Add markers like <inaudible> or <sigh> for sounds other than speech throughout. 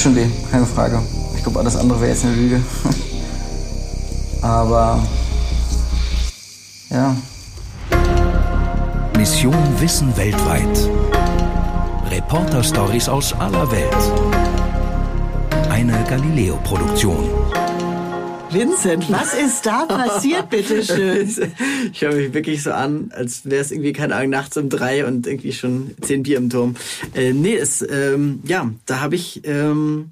tut schon weh, keine Frage. Ich glaube, alles andere wäre jetzt eine Lüge. <laughs> Aber ja. Mission Wissen weltweit. Reporter-Stories aus aller Welt. Eine Galileo-Produktion. Vincent, was ist da passiert, bitteschön? <laughs> Ich höre mich wirklich so an, als wäre es irgendwie, keine Ahnung, nachts um drei und irgendwie schon zehn Bier im Turm. Äh, nee, es, ähm, ja, da habe ich ähm,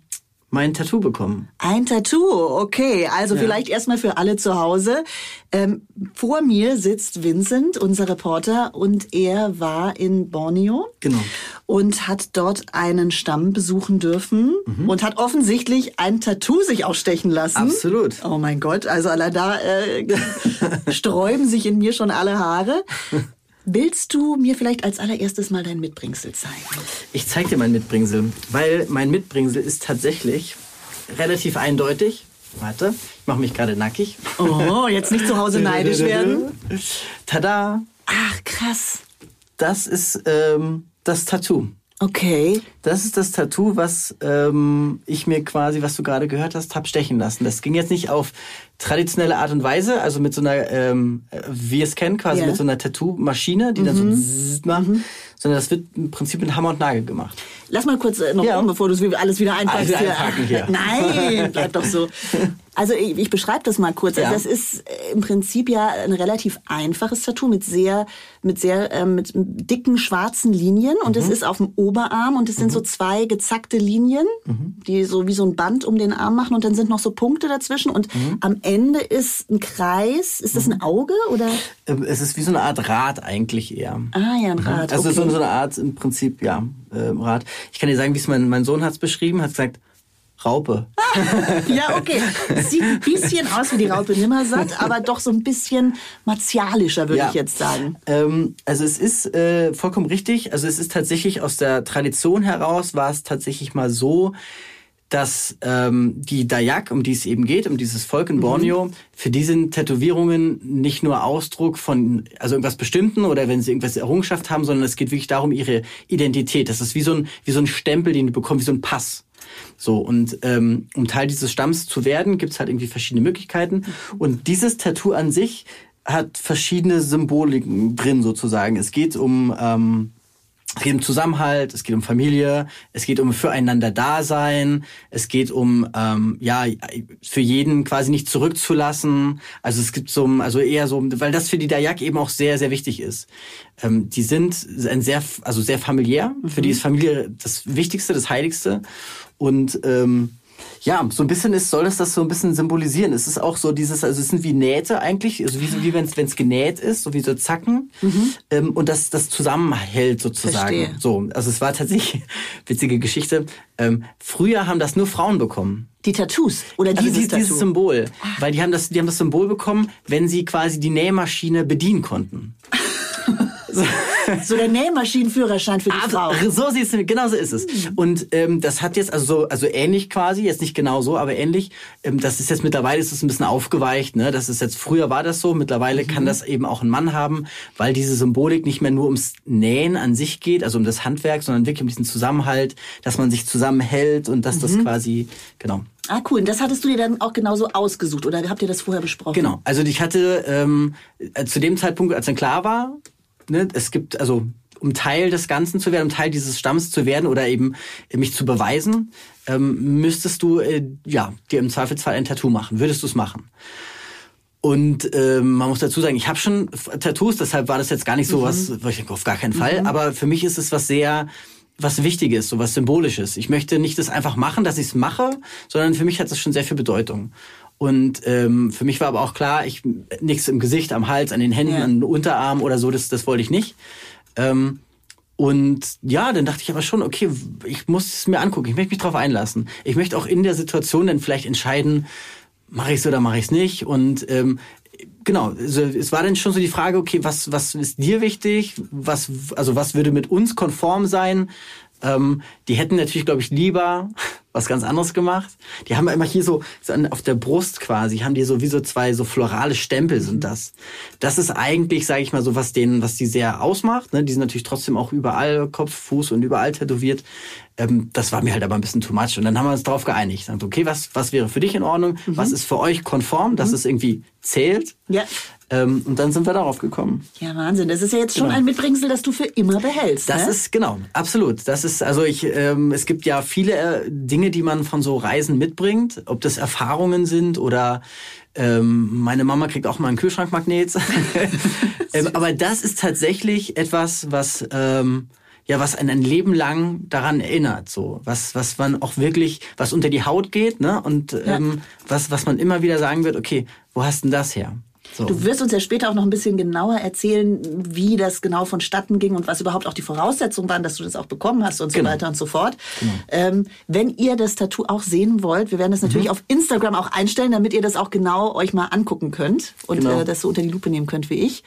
mein Tattoo bekommen. Ein Tattoo, okay. Also ja. vielleicht erstmal für alle zu Hause. Ähm, vor mir sitzt Vincent, unser Reporter, und er war in Borneo. Genau. Und hat dort einen Stamm besuchen dürfen mhm. und hat offensichtlich ein Tattoo sich ausstechen lassen. Absolut. Oh mein Gott, also allein da äh, <laughs> sträuben sich in mir schon alle Haare. Willst du mir vielleicht als allererstes mal dein Mitbringsel zeigen? Ich zeige dir mein Mitbringsel, weil mein Mitbringsel ist tatsächlich relativ eindeutig. Warte, ich mache mich gerade nackig. Oh, jetzt nicht zu Hause neidisch werden. Tada! Ach, krass. Das ist ähm, das Tattoo. Okay. Das ist das Tattoo, was ähm, ich mir quasi, was du gerade gehört hast, hab stechen lassen. Das ging jetzt nicht auf traditionelle Art und Weise, also mit so einer, ähm, wie es kennen, quasi yeah. mit so einer Tattoo-Maschine, die mhm. dann so mhm. macht, mhm. sondern das wird im Prinzip mit Hammer und Nagel gemacht. Lass mal kurz äh, noch ja. um, bevor du alles wieder einpackst. Alles einpacken hier. <laughs> <laughs> Nein, bleib doch so. Also ich, ich beschreibe das mal kurz. Ja. Also das ist äh, im Prinzip ja ein relativ einfaches Tattoo mit sehr, mit sehr, äh, mit dicken schwarzen Linien und es mhm. ist auf dem Oberarm und es sind mhm. so zwei gezackte Linien, mhm. die so wie so ein Band um den Arm machen und dann sind noch so Punkte dazwischen und mhm. am Ende ist ein Kreis. Ist das ein mhm. Auge oder? Ähm, es ist wie so eine Art Rad eigentlich eher. Ah ja, ein Rad. Also okay. so, eine Art im Prinzip ja äh, Rad. Ich kann dir sagen, wie es mein, mein Sohn hat es beschrieben. Hat gesagt, Raupe. ja, okay. Sieht ein bisschen aus wie die Raupe Nimmersatt, aber doch so ein bisschen martialischer, würde ja. ich jetzt sagen. Ähm, also es ist äh, vollkommen richtig. Also es ist tatsächlich aus der Tradition heraus, war es tatsächlich mal so, dass ähm, die Dayak, um die es eben geht, um dieses Volk in mhm. Borneo, mhm. für die sind Tätowierungen nicht nur Ausdruck von also irgendwas Bestimmten oder wenn sie irgendwas Errungenschaft haben, sondern es geht wirklich darum ihre Identität. Das ist wie so ein wie so ein Stempel, den du bekommst, wie so ein Pass. So, und ähm, um Teil dieses Stamms zu werden, gibt's halt irgendwie verschiedene Möglichkeiten. Und dieses Tattoo an sich hat verschiedene Symboliken drin sozusagen. Es geht um ähm, es geht um Zusammenhalt, es geht um Familie, es geht um füreinander Dasein, es geht um ähm, ja für jeden quasi nicht zurückzulassen. Also es gibt so also eher so, weil das für die Dayak eben auch sehr sehr wichtig ist. Ähm, die sind ein sehr also sehr familiär. Mhm. Für die ist Familie das Wichtigste, das Heiligste und ähm, ja, so ein bisschen ist, soll es das so ein bisschen symbolisieren. Es ist auch so dieses, also es sind wie Nähte eigentlich, also wie, wie wenn es genäht ist, so wie so Zacken. Mhm. Ähm, und das, das zusammenhält sozusagen. Verstehe. So, also es war tatsächlich <laughs> witzige Geschichte. Ähm, früher haben das nur Frauen bekommen. Die Tattoos oder also dieses, dieses, dieses Symbol, Ach. weil die haben das, die haben das Symbol bekommen, wenn sie quasi die Nähmaschine bedienen konnten. <laughs> <laughs> so. der Nähmaschinenführerschein für die aber, Frau. So siehst du, genau so ist es. Mhm. Und ähm, das hat jetzt also so, also ähnlich quasi, jetzt nicht genau so, aber ähnlich. Ähm, das ist jetzt mittlerweile ist es ein bisschen aufgeweicht. Ne, das ist jetzt früher war das so. Mittlerweile mhm. kann das eben auch ein Mann haben, weil diese Symbolik nicht mehr nur ums Nähen an sich geht, also um das Handwerk, sondern wirklich um diesen Zusammenhalt, dass man sich zusammenhält und dass mhm. das quasi genau. Ah, cool. Und das hattest du dir dann auch genauso ausgesucht oder habt ihr das vorher besprochen? Genau. Also ich hatte ähm, zu dem Zeitpunkt, als dann klar war, ne, es gibt, also um Teil des Ganzen zu werden, um Teil dieses Stamms zu werden oder eben mich zu beweisen, ähm, müsstest du äh, ja dir im Zweifelsfall ein Tattoo machen. Würdest du es machen? Und ähm, man muss dazu sagen, ich habe schon Tattoos, deshalb war das jetzt gar nicht so mhm. was, ich denke, auf gar keinen Fall. Mhm. Aber für mich ist es was sehr was Wichtiges, so was Symbolisches. Ich möchte nicht das einfach machen, dass ich es mache, sondern für mich hat das schon sehr viel Bedeutung. Und ähm, für mich war aber auch klar, ich nichts im Gesicht, am Hals, an den Händen, ja. an den Unterarm oder so, das, das wollte ich nicht. Ähm, und ja, dann dachte ich aber schon, okay, ich muss es mir angucken, ich möchte mich darauf einlassen. Ich möchte auch in der Situation dann vielleicht entscheiden, mache ich es oder mache ich es nicht. Und ähm, genau, also es war dann schon so die Frage, okay, was, was ist dir wichtig? Was, also was würde mit uns konform sein? Ähm, die hätten natürlich, glaube ich, lieber was ganz anderes gemacht. Die haben immer hier so, so auf der Brust quasi, haben die so wie so zwei so florale Stempel sind das. Das ist eigentlich, sage ich mal, so was denen, was die sehr ausmacht. Ne? Die sind natürlich trotzdem auch überall Kopf, Fuß und überall tätowiert. Ähm, das war mir halt aber ein bisschen too much. Und dann haben wir uns darauf geeinigt. Sagt, okay, was, was wäre für dich in Ordnung? Mhm. Was ist für euch konform, dass mhm. es irgendwie zählt? Ja. Ähm, und dann sind wir darauf gekommen. Ja, Wahnsinn. Das ist ja jetzt schon genau. ein Mitbringsel, das du für immer behältst. Das ne? ist, genau, absolut. Das ist, also ich, ähm, es gibt ja viele äh, Dinge, die man von so Reisen mitbringt, ob das Erfahrungen sind oder ähm, meine Mama kriegt auch mal einen Kühlschrankmagnet. <laughs> ähm, <laughs> aber das ist tatsächlich etwas, was ähm, ja, was einen ein Leben lang daran erinnert, so was, was man auch wirklich, was unter die Haut geht, ne? Und ja. ähm, was, was man immer wieder sagen wird, okay, wo hast denn das her? So. Du wirst uns ja später auch noch ein bisschen genauer erzählen, wie das genau vonstatten ging und was überhaupt auch die Voraussetzungen waren, dass du das auch bekommen hast und so genau. weiter und so fort. Genau. Ähm, wenn ihr das Tattoo auch sehen wollt, wir werden das natürlich mhm. auf Instagram auch einstellen, damit ihr das auch genau euch mal angucken könnt und genau. äh, das so unter die Lupe nehmen könnt wie ich.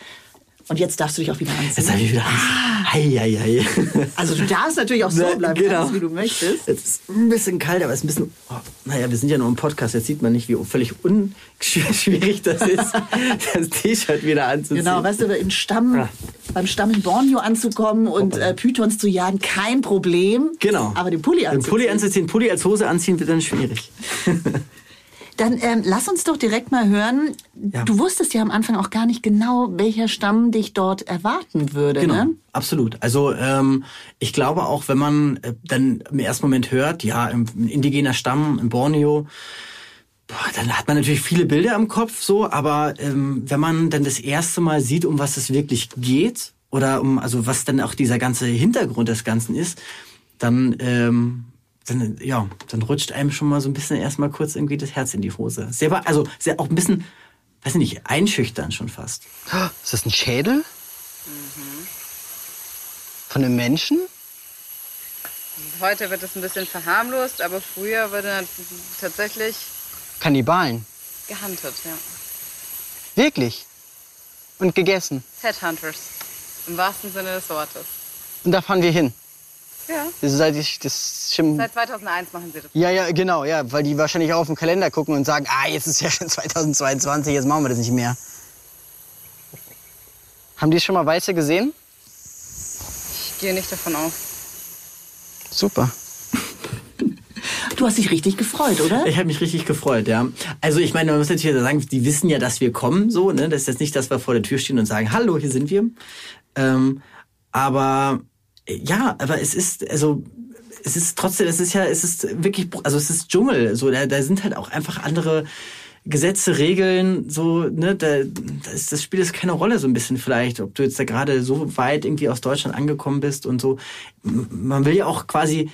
Und jetzt darfst du dich auch wieder anziehen. Jetzt darf ich wieder anziehen. Ah. Hei, hei, hei. Also du darfst natürlich auch so bleiben, genau. wie du möchtest. Jetzt ist ein bisschen kalt, aber es ist ein bisschen... Oh, naja, wir sind ja nur im Podcast, jetzt sieht man nicht, wie völlig unschwierig das ist, <laughs> das T-Shirt wieder anzuziehen. Genau, weißt du, in Stamm, ja. beim Stamm in Borneo anzukommen und äh, Pythons zu jagen, kein Problem. Genau. Aber den Pulli anzuziehen. Den Pulli anzuziehen, Pulli als Hose anziehen wird dann schwierig. <laughs> Dann ähm, lass uns doch direkt mal hören. Ja. Du wusstest ja am Anfang auch gar nicht genau, welcher Stamm dich dort erwarten würde. Genau, ne? absolut. Also ähm, ich glaube auch, wenn man äh, dann im ersten Moment hört, ja, im, indigener Stamm in Borneo, dann hat man natürlich viele Bilder im Kopf, so. Aber ähm, wenn man dann das erste Mal sieht, um was es wirklich geht oder um also was dann auch dieser ganze Hintergrund des Ganzen ist, dann ähm, dann, ja, dann rutscht einem schon mal so ein bisschen erstmal kurz irgendwie das Herz in die Hose. Sehr, also sehr auch ein bisschen, weiß nicht, einschüchtern schon fast. Ist das ein Schädel? Mhm. Von einem Menschen? Heute wird es ein bisschen verharmlost, aber früher wurde tatsächlich. Kannibalen? Gehandelt, ja. Wirklich? Und gegessen? Headhunters. Im wahrsten Sinne des Wortes. Und da fahren wir hin? Ja. Seit ich das schon Seit 2001 machen Sie das. Ja, ja, genau, ja, weil die wahrscheinlich auch auf den Kalender gucken und sagen, ah, jetzt ist ja schon <laughs> 2022, jetzt machen wir das nicht mehr. Haben die schon mal Weiße gesehen? Ich gehe nicht davon aus. Super. <laughs> Du hast dich richtig gefreut, oder? Ich habe mich richtig gefreut, ja. Also ich meine, man muss natürlich sagen, die wissen ja, dass wir kommen, so, ne? Das ist jetzt nicht, dass wir vor der Tür stehen und sagen, hallo, hier sind wir. Ähm, aber ja, aber es ist, also, es ist trotzdem, es ist ja, es ist wirklich, also es ist Dschungel, so, da, da sind halt auch einfach andere Gesetze, Regeln, so, ne, da, das, das spielt jetzt keine Rolle so ein bisschen vielleicht, ob du jetzt da gerade so weit irgendwie aus Deutschland angekommen bist und so. Man will ja auch quasi,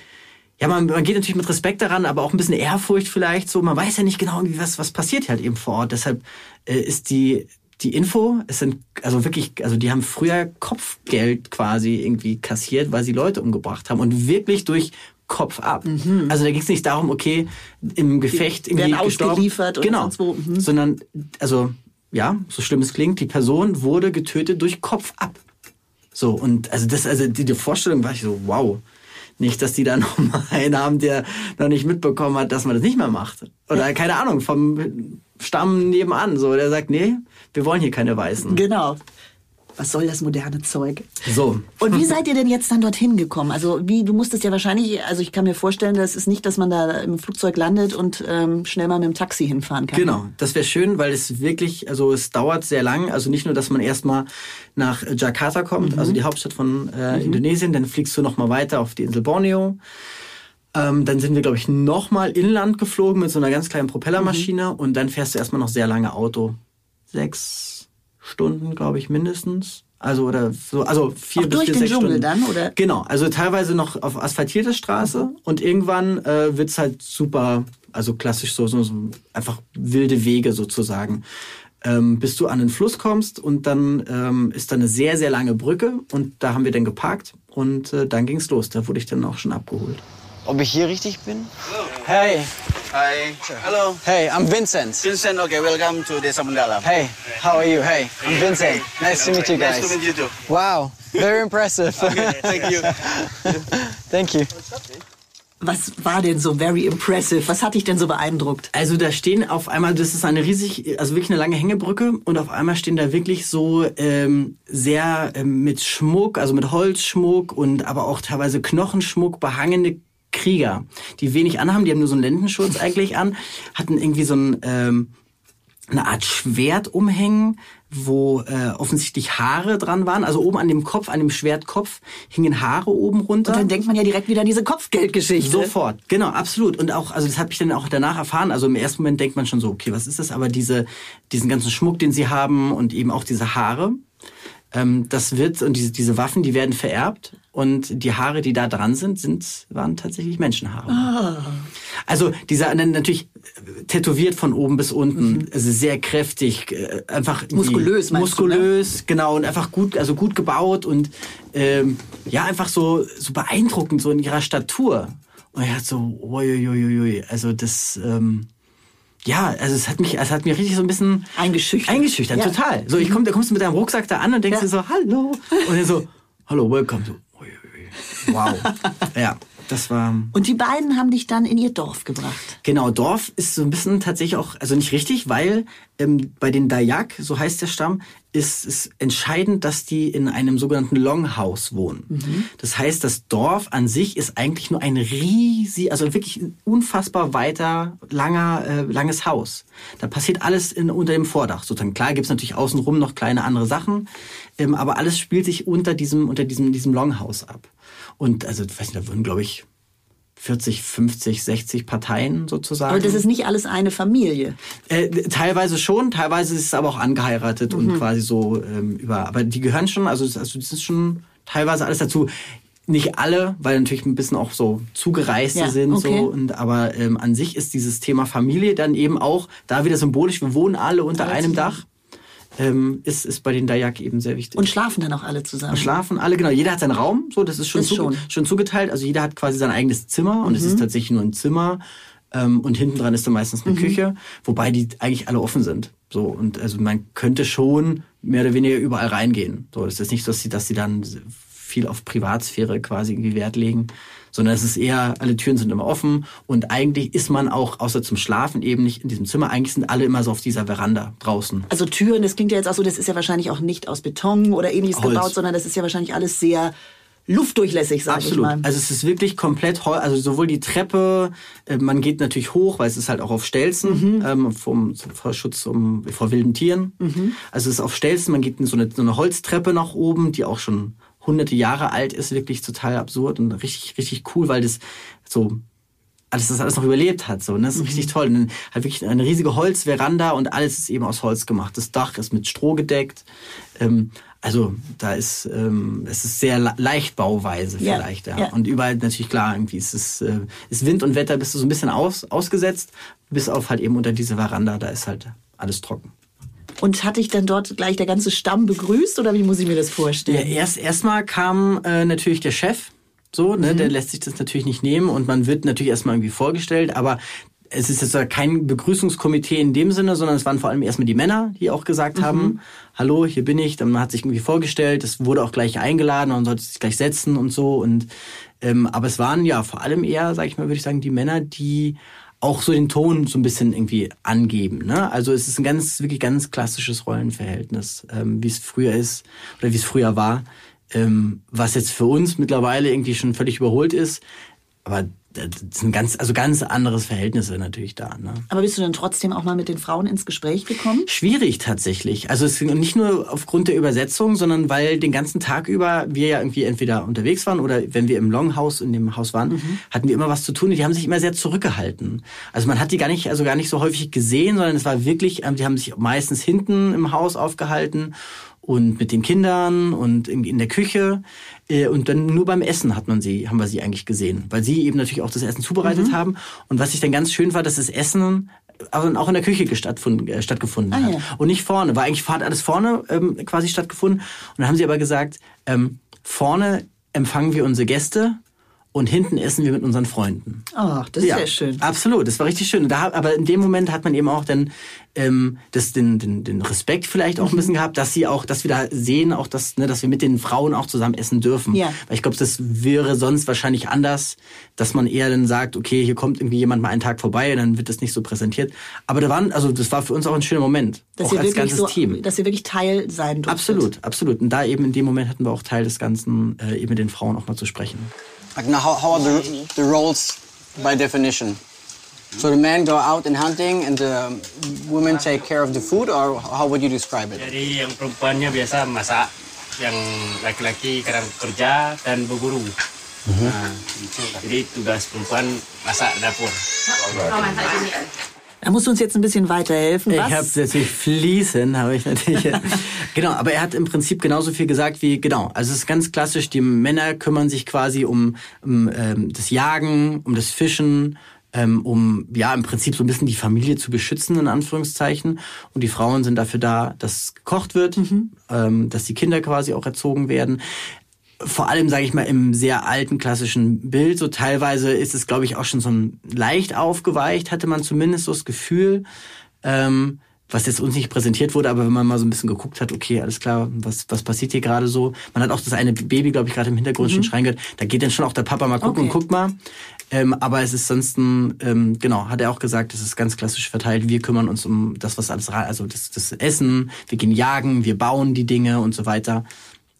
ja, man, man geht natürlich mit Respekt daran, aber auch ein bisschen Ehrfurcht vielleicht so. Man weiß ja nicht genau, irgendwie was, was passiert halt eben vor Ort. Deshalb äh, ist die die Info, es sind also wirklich, also die haben früher Kopfgeld quasi irgendwie kassiert, weil sie Leute umgebracht haben und wirklich durch Kopf ab. Mhm. Also da ging es nicht darum, okay, im Gefecht die irgendwie ausgeliefert genau, oder sonst wo. Mhm. sondern also ja, so schlimm es klingt, die Person wurde getötet durch Kopf ab. So und also das, also die, die Vorstellung war ich so, wow. Nicht, dass die da <laughs> noch mal einen haben, der noch nicht mitbekommen hat, dass man das nicht mehr macht. Oder ja. keine Ahnung, vom Stamm nebenan. So, der sagt, nee, wir wollen hier keine Weißen. Genau. Was soll das moderne Zeug? So. Und wie seid ihr denn jetzt dann dorthin gekommen? Also wie, du musstest ja wahrscheinlich, also ich kann mir vorstellen, das ist nicht, dass man da im Flugzeug landet und ähm, schnell mal mit dem Taxi hinfahren kann. Genau, das wäre schön, weil es wirklich, also es dauert sehr lang. Also nicht nur, dass man erstmal nach Jakarta kommt, mhm. also die Hauptstadt von äh, mhm. Indonesien, dann fliegst du nochmal weiter auf die Insel Borneo. Ähm, dann sind wir, glaube ich, nochmal inland geflogen mit so einer ganz kleinen Propellermaschine mhm. und dann fährst du erstmal noch sehr lange Auto sechs Stunden, glaube ich, mindestens. Also oder so, also vier Auch bis durch vier, den sechs Dschungel Stunden. dann, oder? Genau, also teilweise noch auf asphaltierter Straße mhm. und irgendwann äh, wird's halt super, also klassisch so, so, so einfach wilde Wege sozusagen. Ähm, bis du an den Fluss kommst und dann ähm, ist da eine sehr, sehr lange Brücke und da haben wir dann geparkt und äh, dann ging's los. Da wurde ich dann auch schon abgeholt. Ob ich hier richtig bin? Hello. Hey. Hi. Hello. Hey, I'm Vincent. Vincent, okay, welcome to Desa Mandala. Hey, how are you? Hey, I'm Vincent. Nice to meet you guys. Nice to meet you too. Wow, very impressive. <laughs> okay, thank you. <laughs> Thank you. Was war denn so very impressive? Was hat dich denn so beeindruckt? Also da stehen auf einmal, das ist eine riesig, also wirklich eine lange Hängebrücke und auf einmal stehen da wirklich so ähm, sehr ähm, mit Schmuck, also mit Holzschmuck und aber auch teilweise Knochenschmuck behangene Krieger, die wenig anhaben, die haben nur so einen Lendenschutz <laughs> eigentlich an, hatten irgendwie so ein ähm, eine Art Schwert umhängen, wo äh, offensichtlich Haare dran waren. Also oben an dem Kopf, an dem Schwertkopf hingen Haare oben runter. Und dann denkt man ja direkt wieder an diese Kopfgeldgeschichte. Sofort, genau, absolut. Und auch, also das habe ich dann auch danach erfahren. Also im ersten Moment denkt man schon so, okay, was ist das? Aber diese, diesen ganzen Schmuck, den sie haben und eben auch diese Haare, ähm, das wird und diese, diese Waffen, die werden vererbt und die Haare, die da dran sind, sind waren tatsächlich Menschenhaare. Ah. Also dieser natürlich tätowiert von oben bis unten, also sehr kräftig, äh, einfach Muskulös, meinst du, ne? muskulös, genau und einfach gut, also gut gebaut und ähm, ja einfach so so beeindruckend so in ihrer Statur. Und er hat so, uiuiuiui, also das ähm, ja, also es hat mich, es hat mich richtig so ein bisschen Eingeschüchtert. Eingeschüchtert, Ja. total. So, ich komm, da kommst du mit deinem Rucksack da an und denkst Ja. dir so, hallo. Und er so, hallo, welcome. So. Wow. <laughs> ja, das war. Und die beiden haben dich dann in ihr Dorf gebracht. Genau, Dorf ist so ein bisschen tatsächlich auch, also nicht richtig, weil ähm, bei den Dayak, so heißt der Stamm, ist es entscheidend, dass die in einem sogenannten Longhouse wohnen. Das heißt, das Dorf an sich ist eigentlich nur ein riesig, also wirklich unfassbar weiter, langer, äh, langes Haus. Da passiert alles in, unter dem Vordach. Sozusagen klar gibt's natürlich außenrum noch kleine andere Sachen, ähm, aber alles spielt sich unter diesem, unter diesem, diesem Longhouse ab. Und also, ich weiß nicht, da würden, glaube ich, 40, 50, 60 Parteien sozusagen. Aber das ist nicht alles eine Familie. Äh, teilweise schon, teilweise ist es aber auch angeheiratet und quasi so ähm, über. Aber die gehören schon, also, das- also das ist schon teilweise alles dazu. Nicht alle, weil natürlich ein bisschen auch so Zugereiste Ja, sind. okay. So, und, aber ähm, an sich ist dieses Thema Familie dann eben auch da wieder symbolisch. Wir wohnen alle unter Alle einem. Dach. Ähm, ist, ist bei den Dayak eben sehr wichtig. Und schlafen dann auch alle zusammen. Schlafen alle, genau. Jeder hat seinen Raum, so, das ist schon, Das zuge schon. Mhm. schon zugeteilt. Also jeder hat quasi sein eigenes Zimmer und es ist tatsächlich nur ein Zimmer. Ähm, und hinten dran ist dann meistens Mhm. eine Küche, wobei die eigentlich alle offen sind. So, und also man könnte schon mehr oder weniger überall reingehen. So, das ist nicht so, dass sie, dass sie dann viel auf Privatsphäre quasi irgendwie Wert legen, sondern es ist eher, alle Türen sind immer offen und eigentlich ist man auch, außer zum Schlafen, eben nicht in diesem Zimmer. Eigentlich sind alle immer so auf dieser Veranda draußen. Also Türen, das klingt ja jetzt auch so, das ist ja wahrscheinlich auch nicht aus Beton oder ähnliches Holz. gebaut, sondern das ist ja wahrscheinlich alles sehr luftdurchlässig, sag ich mal. Also es ist wirklich komplett, also sowohl die Treppe, äh, man geht natürlich hoch, weil es ist halt auch auf Stelzen, ähm, vom, vor Schutz um, vor wilden Tieren. Also es ist auf Stelzen, man geht in so eine, so eine Holztreppe nach oben, die auch schon hunderte Jahre alt ist, wirklich total absurd und richtig, richtig cool, weil das so alles das alles noch überlebt hat. So, ne? Das ist richtig toll. Und dann halt wirklich eine riesige Holzveranda und alles ist eben aus Holz gemacht. Das Dach ist mit Stroh gedeckt. Ähm, also da ist ähm, es ist sehr le- Leichtbauweise Ja, vielleicht. Ja. ja. Und überall natürlich klar, irgendwie ist es äh, ist Wind und Wetter bist du so ein bisschen aus, ausgesetzt, bis auf halt eben unter diese Veranda, da ist halt alles trocken. Und hat dich dann dort gleich der ganze Stamm begrüßt? Oder wie muss ich mir das Ja, vorstellen? erst erstmal kam äh, natürlich der Chef, so, ne, der lässt sich das natürlich nicht nehmen und man wird natürlich erstmal irgendwie vorgestellt, aber es ist jetzt ja kein Begrüßungskomitee in dem Sinne, sondern es waren vor allem erstmal die Männer, die auch gesagt haben, hallo, hier bin ich, dann man hat sich irgendwie vorgestellt, es wurde auch gleich eingeladen, man sollte sich gleich setzen und so. Und ähm, aber es waren ja vor allem eher, sag ich mal, würde ich sagen, die Männer, die auch so den Ton so ein bisschen irgendwie angeben. Ne? Also es ist ein ganz, wirklich ganz klassisches Rollenverhältnis, ähm, wie es früher ist oder wie es früher war, ähm, was jetzt für uns mittlerweile irgendwie schon völlig überholt ist. Aber das ist ein ganz, also ganz anderes Verhältnis natürlich da. Ne? Aber bist du dann trotzdem auch mal mit den Frauen ins Gespräch gekommen? Schwierig tatsächlich. Also es nicht nur aufgrund der Übersetzung, sondern weil den ganzen Tag über wir ja irgendwie entweder unterwegs waren oder wenn wir im Longhouse in dem Haus waren, hatten wir immer was zu tun. Die haben sich immer sehr zurückgehalten. Also man hat die gar nicht, also gar nicht so häufig gesehen, sondern es war wirklich, ähm, die haben sich meistens hinten im Haus aufgehalten und mit den Kindern und in, der Küche und dann nur beim Essen hat man sie, haben wir sie eigentlich gesehen, weil sie eben natürlich auch das Essen zubereitet haben. Und was ich dann ganz schön war, dass das Essen aber auch in der Küche gestattfund- äh, stattgefunden Ah, hat. ja. und nicht vorne, war eigentlich hat alles vorne ähm, quasi stattgefunden. Und dann haben sie aber gesagt, ähm, vorne empfangen wir unsere Gäste und hinten essen wir mit unseren Freunden. Oh, das ist ja schön. Absolut, das war richtig schön. Da, aber in dem Moment hat man eben auch dann ähm, das, den, den, den Respekt vielleicht auch ein bisschen gehabt, dass sie auch, dass wir da sehen, auch dass, ne, dass wir mit den Frauen auch zusammen essen dürfen. Ja. Weil ich glaube, das wäre sonst wahrscheinlich anders, dass man eher dann sagt, okay, hier kommt irgendwie jemand mal einen Tag vorbei dann wird das nicht so präsentiert. Aber da waren, also das war für uns auch ein schöner Moment. Dass auch als wirklich ganzes so, Team. dass ihr wirklich Teil sein durftet. Absolut, absolut. Und da eben in dem Moment hatten wir auch Teil des Ganzen, äh, eben mit den Frauen auch mal zu sprechen. Like now, how, how are the, the roles by definition? So the men go out and hunting and the women take care of the food, or how would you describe it? Jadi yang perempuannya biasa masak, yang laki-laki kadang kerja dan berburu. Mm-hmm. Nah. Jadi tugas perempuan masak dapur. Da musst du uns jetzt ein bisschen weiterhelfen. Ich Was? habe natürlich fließen, habe ich natürlich. <laughs> genau, aber er hat im Prinzip genauso viel gesagt wie genau. Also es ist ganz klassisch. Die Männer kümmern sich quasi um, um ähm, das Jagen, um das Fischen, ähm, um ja im Prinzip so ein bisschen die Familie zu beschützen in Anführungszeichen. Und die Frauen sind dafür da, dass gekocht wird, ähm, dass die Kinder quasi auch erzogen werden. Vor allem, sage ich mal, im sehr alten klassischen Bild. So teilweise ist es, glaube ich, auch schon so leicht aufgeweicht, hatte man zumindest so das Gefühl. Ähm, was jetzt uns nicht präsentiert wurde, aber wenn man mal so ein bisschen geguckt hat, okay, alles klar, was, was passiert hier gerade so? Man hat auch das eine Baby, glaube ich, gerade im Hintergrund schon schreien gehört. Da geht dann schon auch der Papa mal gucken Okay. und guckt mal. Ähm, aber es ist sonst ein, ähm, genau, hat er auch gesagt, es ist ganz klassisch verteilt. Wir kümmern uns um das, was alles, also das, das Essen, wir gehen jagen, wir bauen die Dinge und so weiter.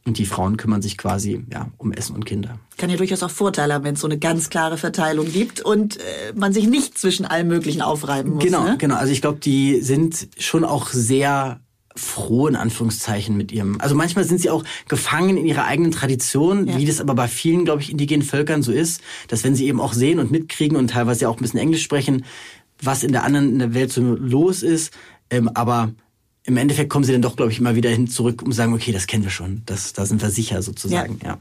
Und die Frauen kümmern sich quasi, ja, um Essen und Kinder. Kann ja durchaus auch Vorteile haben, wenn es so eine ganz klare Verteilung gibt und äh, man sich nicht zwischen allem Möglichen aufreiben muss. Genau, ne? genau. Also ich glaube, die sind schon auch sehr froh in Anführungszeichen mit ihrem. Also manchmal sind sie auch gefangen in ihrer eigenen Tradition, Ja. wie das aber bei vielen, glaube ich, indigenen Völkern so ist, dass wenn sie eben auch sehen und mitkriegen und teilweise auch ein bisschen Englisch sprechen, was in der anderen in der Welt so los ist, ähm, aber im Endeffekt kommen sie dann doch, glaube ich, immer wieder hin zurück und sagen, okay, das kennen wir schon, das, da sind wir sicher sozusagen, ja.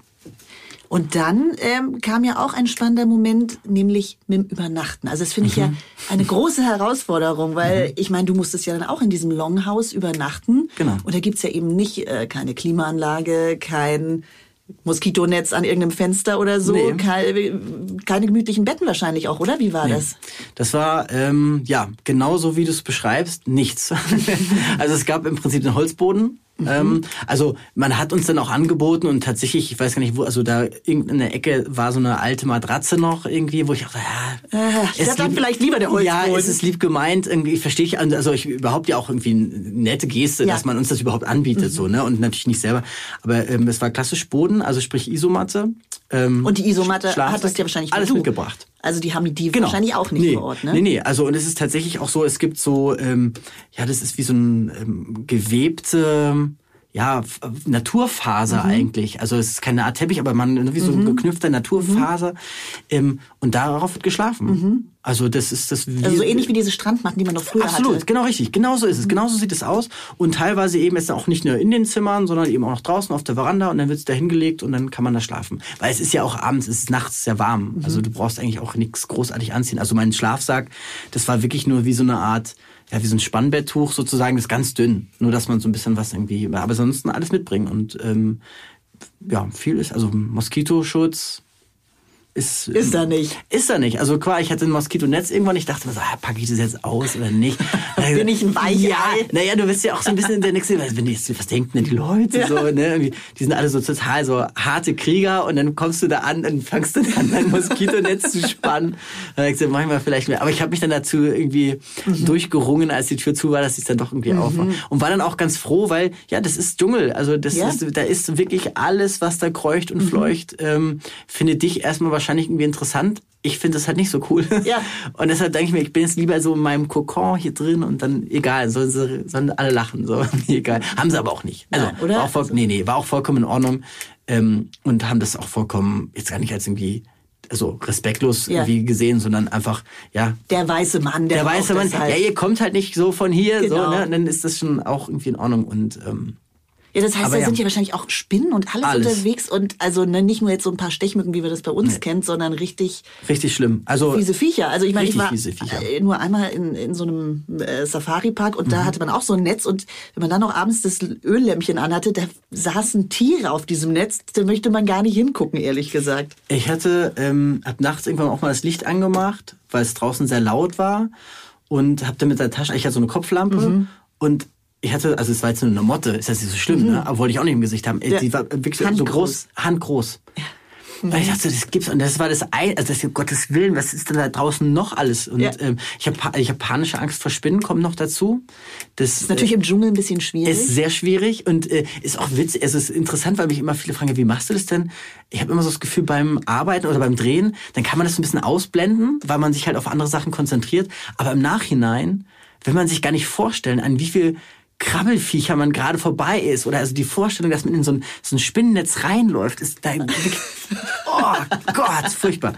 Und dann ähm, kam ja auch ein spannender Moment, nämlich mit dem Übernachten. Also das finde ich ja eine große Herausforderung, weil ich meine, du musstest ja dann auch in diesem Longhouse übernachten. Genau. Und da gibt's ja eben nicht äh, keine Klimaanlage, kein Moskitonetz an irgendeinem Fenster oder so, Nee. keine, keine gemütlichen Betten wahrscheinlich auch, oder? Wie war das? Das war, ähm, ja, genauso wie du es beschreibst, nichts. <laughs> also es gab im Prinzip einen Holzboden. Ähm, also man hat uns dann auch angeboten und tatsächlich, ich weiß gar nicht wo, also da in der Ecke war so eine alte Matratze noch irgendwie, wo ich dachte, ja, Äh, es dann lieb- vielleicht lieber der Ja, Holzboden. es ist lieb gemeint, irgendwie, ich verstehe ich, also ich überhaupt ja auch irgendwie eine nette Geste, Ja. Mhm. dass man uns das überhaupt anbietet, so, ne, und natürlich nicht selber, aber ähm, es war klassisch Boden, also sprich Isomatte. Ähm, Und die Isomatte Schlafsack, hattest ja wahrscheinlich alles du. mitgebracht. Also die haben die Genau. wahrscheinlich auch nicht nee. vor Ort, ne? Nee, nee, also und es ist tatsächlich auch so, es gibt so, ähm, ja, das ist wie so ein ähm, gewebte, ja, F- Naturfaser Mhm. eigentlich. Also es ist keine Art Teppich, aber man wie so ein geknüpfter Naturfaser. Ähm, und darauf wird geschlafen. Also das ist das. Mhm. Also so ähnlich wie diese Strandmatten, die man noch früher Absolut, hatte. genau richtig. Genau so ist es. Genauso sieht es aus. Und teilweise eben ist auch nicht nur in den Zimmern, sondern eben auch noch draußen auf der Veranda und dann wird es da hingelegt und dann kann man da schlafen. Weil es ist ja auch abends, es ist nachts sehr warm. Also du brauchst eigentlich auch nichts großartig anziehen. Also mein Schlafsack, das war wirklich nur wie so eine Art, ja, wie so ein Spannbetttuch sozusagen, das ist ganz dünn. Nur dass man so ein bisschen was irgendwie, aber ansonsten alles mitbringen. Und ähm, ja, viel ist, also Moskitoschutz, ist, Ist da nicht. Ist da nicht. Also klar, ich hatte ein Moskitonetz irgendwann. Ich dachte mir so, ah, packe ich das jetzt aus oder nicht? <laughs> Bin ich ein Weichei? Ja, naja, du bist ja auch so ein bisschen in der nächsten, wenn die jetzt, was denken denn die Leute so, ne? Die sind alle so total so harte Krieger und dann kommst du da an und fängst du dann dein Moskitonetz zu spannen. Dann denkst du, mach ich mal vielleicht mehr. Aber ich habe mich dann dazu irgendwie durchgerungen, als die Tür zu war, dass ich dann doch irgendwie auf war. Und war dann auch ganz froh, weil, ja, das ist Dschungel. Also das Ja. ist, da ist wirklich alles, was da kreucht und fleucht, ähm, findet dich erstmal wahrscheinlich irgendwie interessant. Ich finde das halt nicht so cool. Ja. <laughs> Und deshalb denke ich mir, ich bin jetzt lieber so in meinem Kokon hier drin und dann egal, sollen sie sollen alle lachen, so <laughs> egal. Haben sie aber auch nicht. Also, Nein, oder? War auch voll, nee, nee, war auch vollkommen in Ordnung ähm, und haben das auch vollkommen jetzt gar nicht als irgendwie also respektlos Ja. irgendwie gesehen, sondern einfach ja Der weiße Mann, der, der weiße Mann, halt. ja, ihr kommt halt nicht so von hier, Genau. so, ne? Dann ist das schon auch irgendwie in Ordnung und ähm, Ja, das heißt, Aber da ja. sind ja wahrscheinlich auch Spinnen und alles, Alles. unterwegs und also ne, nicht nur jetzt so ein paar Stechmücken, wie wir das bei uns kennen, sondern richtig Richtig schlimm. Also fiese Viecher. Also ich meine, ich war äh, nur einmal in, in so einem äh, Safari-Park und Mhm. da hatte man auch so ein Netz und wenn man dann noch abends das Öllämpchen anhatte, da saßen Tiere auf diesem Netz, da möchte man gar nicht hingucken, ehrlich gesagt. Ich hatte ähm, hab nachts irgendwann auch mal das Licht angemacht, weil es draußen sehr laut war und habe dann mit der Tasche, ich hatte so eine Kopflampe Mhm. und ich hatte, also es war jetzt nur eine Motte, ist das nicht so schlimm, ne? aber wollte ich auch nicht im Gesicht haben. Mhm. Ja. Die war wirklich so Handgroß. groß, handgroß. Weil ich dachte, das gibt's und das war das ein, also das, um Gottes Willen, was ist denn da draußen noch alles? Und Ja. ähm, ich habe ich hab panische Angst vor Spinnen, kommt noch dazu. Das Ist natürlich im Dschungel ein bisschen schwierig. ist sehr schwierig und äh, ist auch witzig. Also es ist interessant, weil mich immer viele fragen, wie machst du das denn? Ich habe immer so das Gefühl, beim Arbeiten oder beim Drehen, dann kann man das so ein bisschen ausblenden, weil man sich halt auf andere Sachen konzentriert. Aber im Nachhinein will man sich gar nicht vorstellen, an wie viel Krabbelfiecher man gerade vorbei ist. Oder also die Vorstellung, dass man in so ein, so ein Spinnennetz reinläuft, ist da <laughs> oh Gott, furchtbar.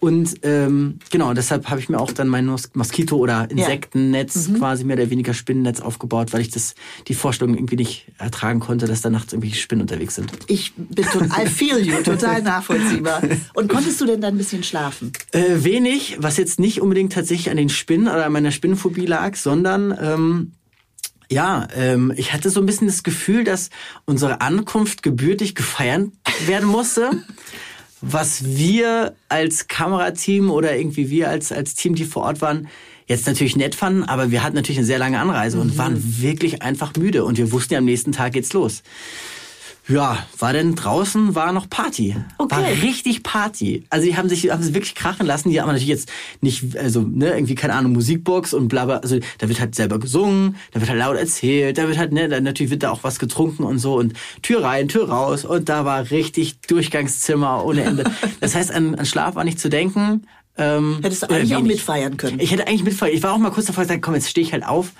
Und ähm, genau, deshalb habe ich mir auch dann mein Mos Moskito- oder Insektennetz, quasi mehr oder weniger Spinnennetz aufgebaut, weil ich das die Vorstellung irgendwie nicht ertragen konnte, dass da nachts irgendwie Spinnen unterwegs sind. Ich bin total, I feel you, total nachvollziehbar. Und konntest du denn dann ein bisschen schlafen? Äh, wenig, was jetzt nicht unbedingt tatsächlich an den Spinnen oder an meiner Spinnenphobie lag, sondern ähm, ja, ähm, ich hatte so ein bisschen das Gefühl, dass unsere Ankunft gebürtig gefeiert werden musste. Was wir als Kamerateam oder irgendwie wir als, als Team, die vor Ort waren, jetzt natürlich nett fanden, aber wir hatten natürlich eine sehr lange Anreise und waren wirklich einfach müde und wir wussten ja, am nächsten Tag geht's los. Ja, war denn draußen war noch Party. Okay. War richtig Party. Also die haben sich haben sich wirklich krachen lassen. Die haben natürlich jetzt nicht also ne irgendwie keine Ahnung Musikbox und bla bla. Also da wird halt selber gesungen, da wird halt laut erzählt, da wird halt ne dann natürlich wird da auch was getrunken und so und Tür rein, Tür raus und da war richtig Durchgangszimmer ohne Ende. <laughs> Das heißt an, an Schlaf war nicht zu denken. Ähm, Hättest du oder eigentlich auch mitfeiern können. Ich hätte eigentlich mitfeiern. Ich war auch mal kurz davor gesagt, komm, jetzt stehe ich halt auf.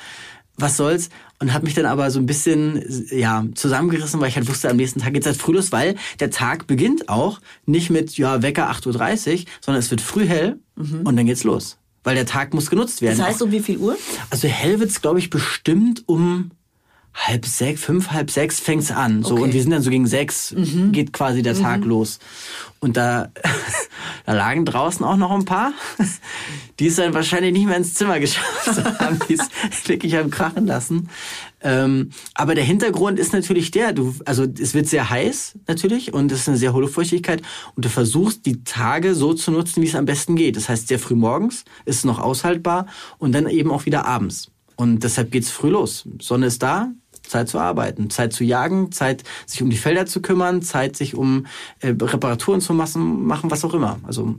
Was soll's? Und habe mich dann aber so ein bisschen ja zusammengerissen, weil ich halt wusste, am nächsten Tag geht's halt früh los, weil der Tag beginnt auch nicht mit ja Wecker 8.30 Uhr, sondern es wird früh hell und dann geht's los. Weil der Tag muss genutzt werden. Das heißt, um wie viel Uhr? Also hell wird's, glaube ich, bestimmt um halb sechs, fünf, halb sechs fängt's an. So, Okay. und wir sind dann so gegen sechs, geht quasi der Tag los. Und da, <laughs> da lagen draußen auch noch ein paar, die es dann wahrscheinlich nicht mehr ins Zimmer geschafft <laughs> haben, die es wirklich haben krachen lassen. Ähm, aber der Hintergrund ist natürlich der, du, also es wird sehr heiß natürlich und es ist eine sehr hohe Feuchtigkeit und du versuchst die Tage so zu nutzen, wie es am besten geht. Das heißt, sehr früh morgens ist es noch aushaltbar und dann eben auch wieder abends. Und deshalb geht's früh los. Sonne ist da, Zeit zu arbeiten, Zeit zu jagen, Zeit sich um die Felder zu kümmern, Zeit sich um äh, Reparaturen zu machen, machen, was auch immer. Also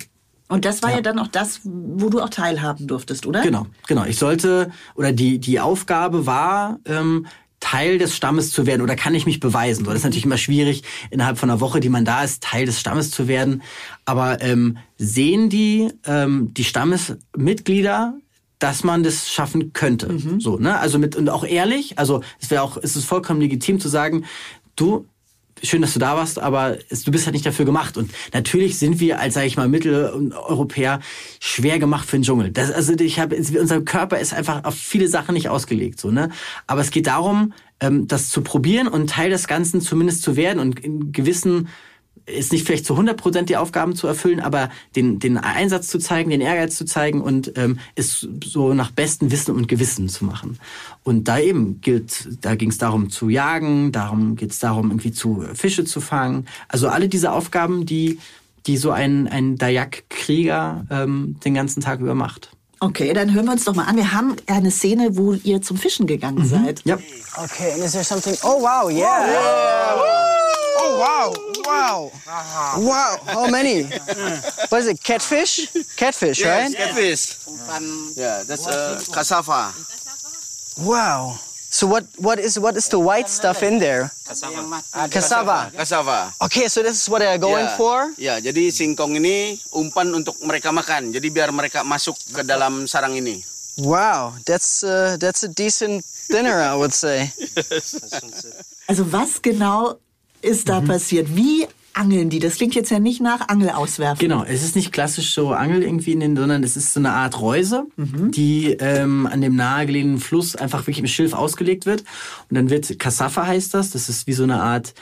Und das war ja. dann auch das, wo du auch teilhaben durftest, oder? Genau, genau. Ich sollte, oder die, die Aufgabe war, ähm, Teil des Stammes zu werden oder kann ich mich beweisen? So, das ist natürlich immer schwierig, innerhalb von einer Woche, die man da ist, Teil des Stammes zu werden. Aber ähm, sehen die, ähm, die Stammesmitglieder, dass man das schaffen könnte? So, ne? Also mit und auch ehrlich, also es wäre auch, es ist vollkommen legitim zu sagen, du, schön, dass du da warst, aber es, du bist halt nicht dafür gemacht. Und natürlich sind wir als, sage ich mal, Mitteleuropäer schwer gemacht für den Dschungel. Das, also ich habe, unser Körper ist einfach auf viele Sachen nicht ausgelegt, so ne. Aber es geht darum, ähm, das zu probieren und Teil des Ganzen zumindest zu werden und in gewissen ist nicht vielleicht zu 100 Prozent die Aufgaben zu erfüllen, aber den, den Einsatz zu zeigen, den Ehrgeiz zu zeigen und ähm, es so nach bestem Wissen und Gewissen zu machen. Und da eben gilt, da ging es darum zu jagen, darum geht es darum irgendwie zu Fische zu fangen. Also alle diese Aufgaben, die die so ein ein Dayak-Krieger ähm, den ganzen Tag über macht. Okay, dann hören wir uns doch mal an. Wir haben eine Szene, wo ihr zum Fischen gegangen seid. Ja. Okay, and is there something? Oh wow, yeah. Oh wow, wow, wow. How many? <laughs> What is it? Catfish? Catfish, right? Yes, catfish. Yeah, that's uh, cassava. Wow. So what what is what is the white stuff in there? Cassava. Cassava. Okay, so this is what they're going Ya, for. Ya, jadi singkong ini umpan untuk mereka makan. Jadi biar mereka masuk ke dalam sarang ini. Wow, that's uh, that's a decent dinner, I would say. <laughs> Also was genau ist da passiert? Wie angeln die? Das klingt jetzt ja nicht nach Angel auswerfen. Genau, es ist nicht klassisch so Angel irgendwie, in den, sondern es ist so eine Art Reuse, die ähm, an dem nahegelegenen Fluss einfach wirklich im Schilf ausgelegt wird. Und dann wird Kassafa heißt das. Das ist wie so eine Art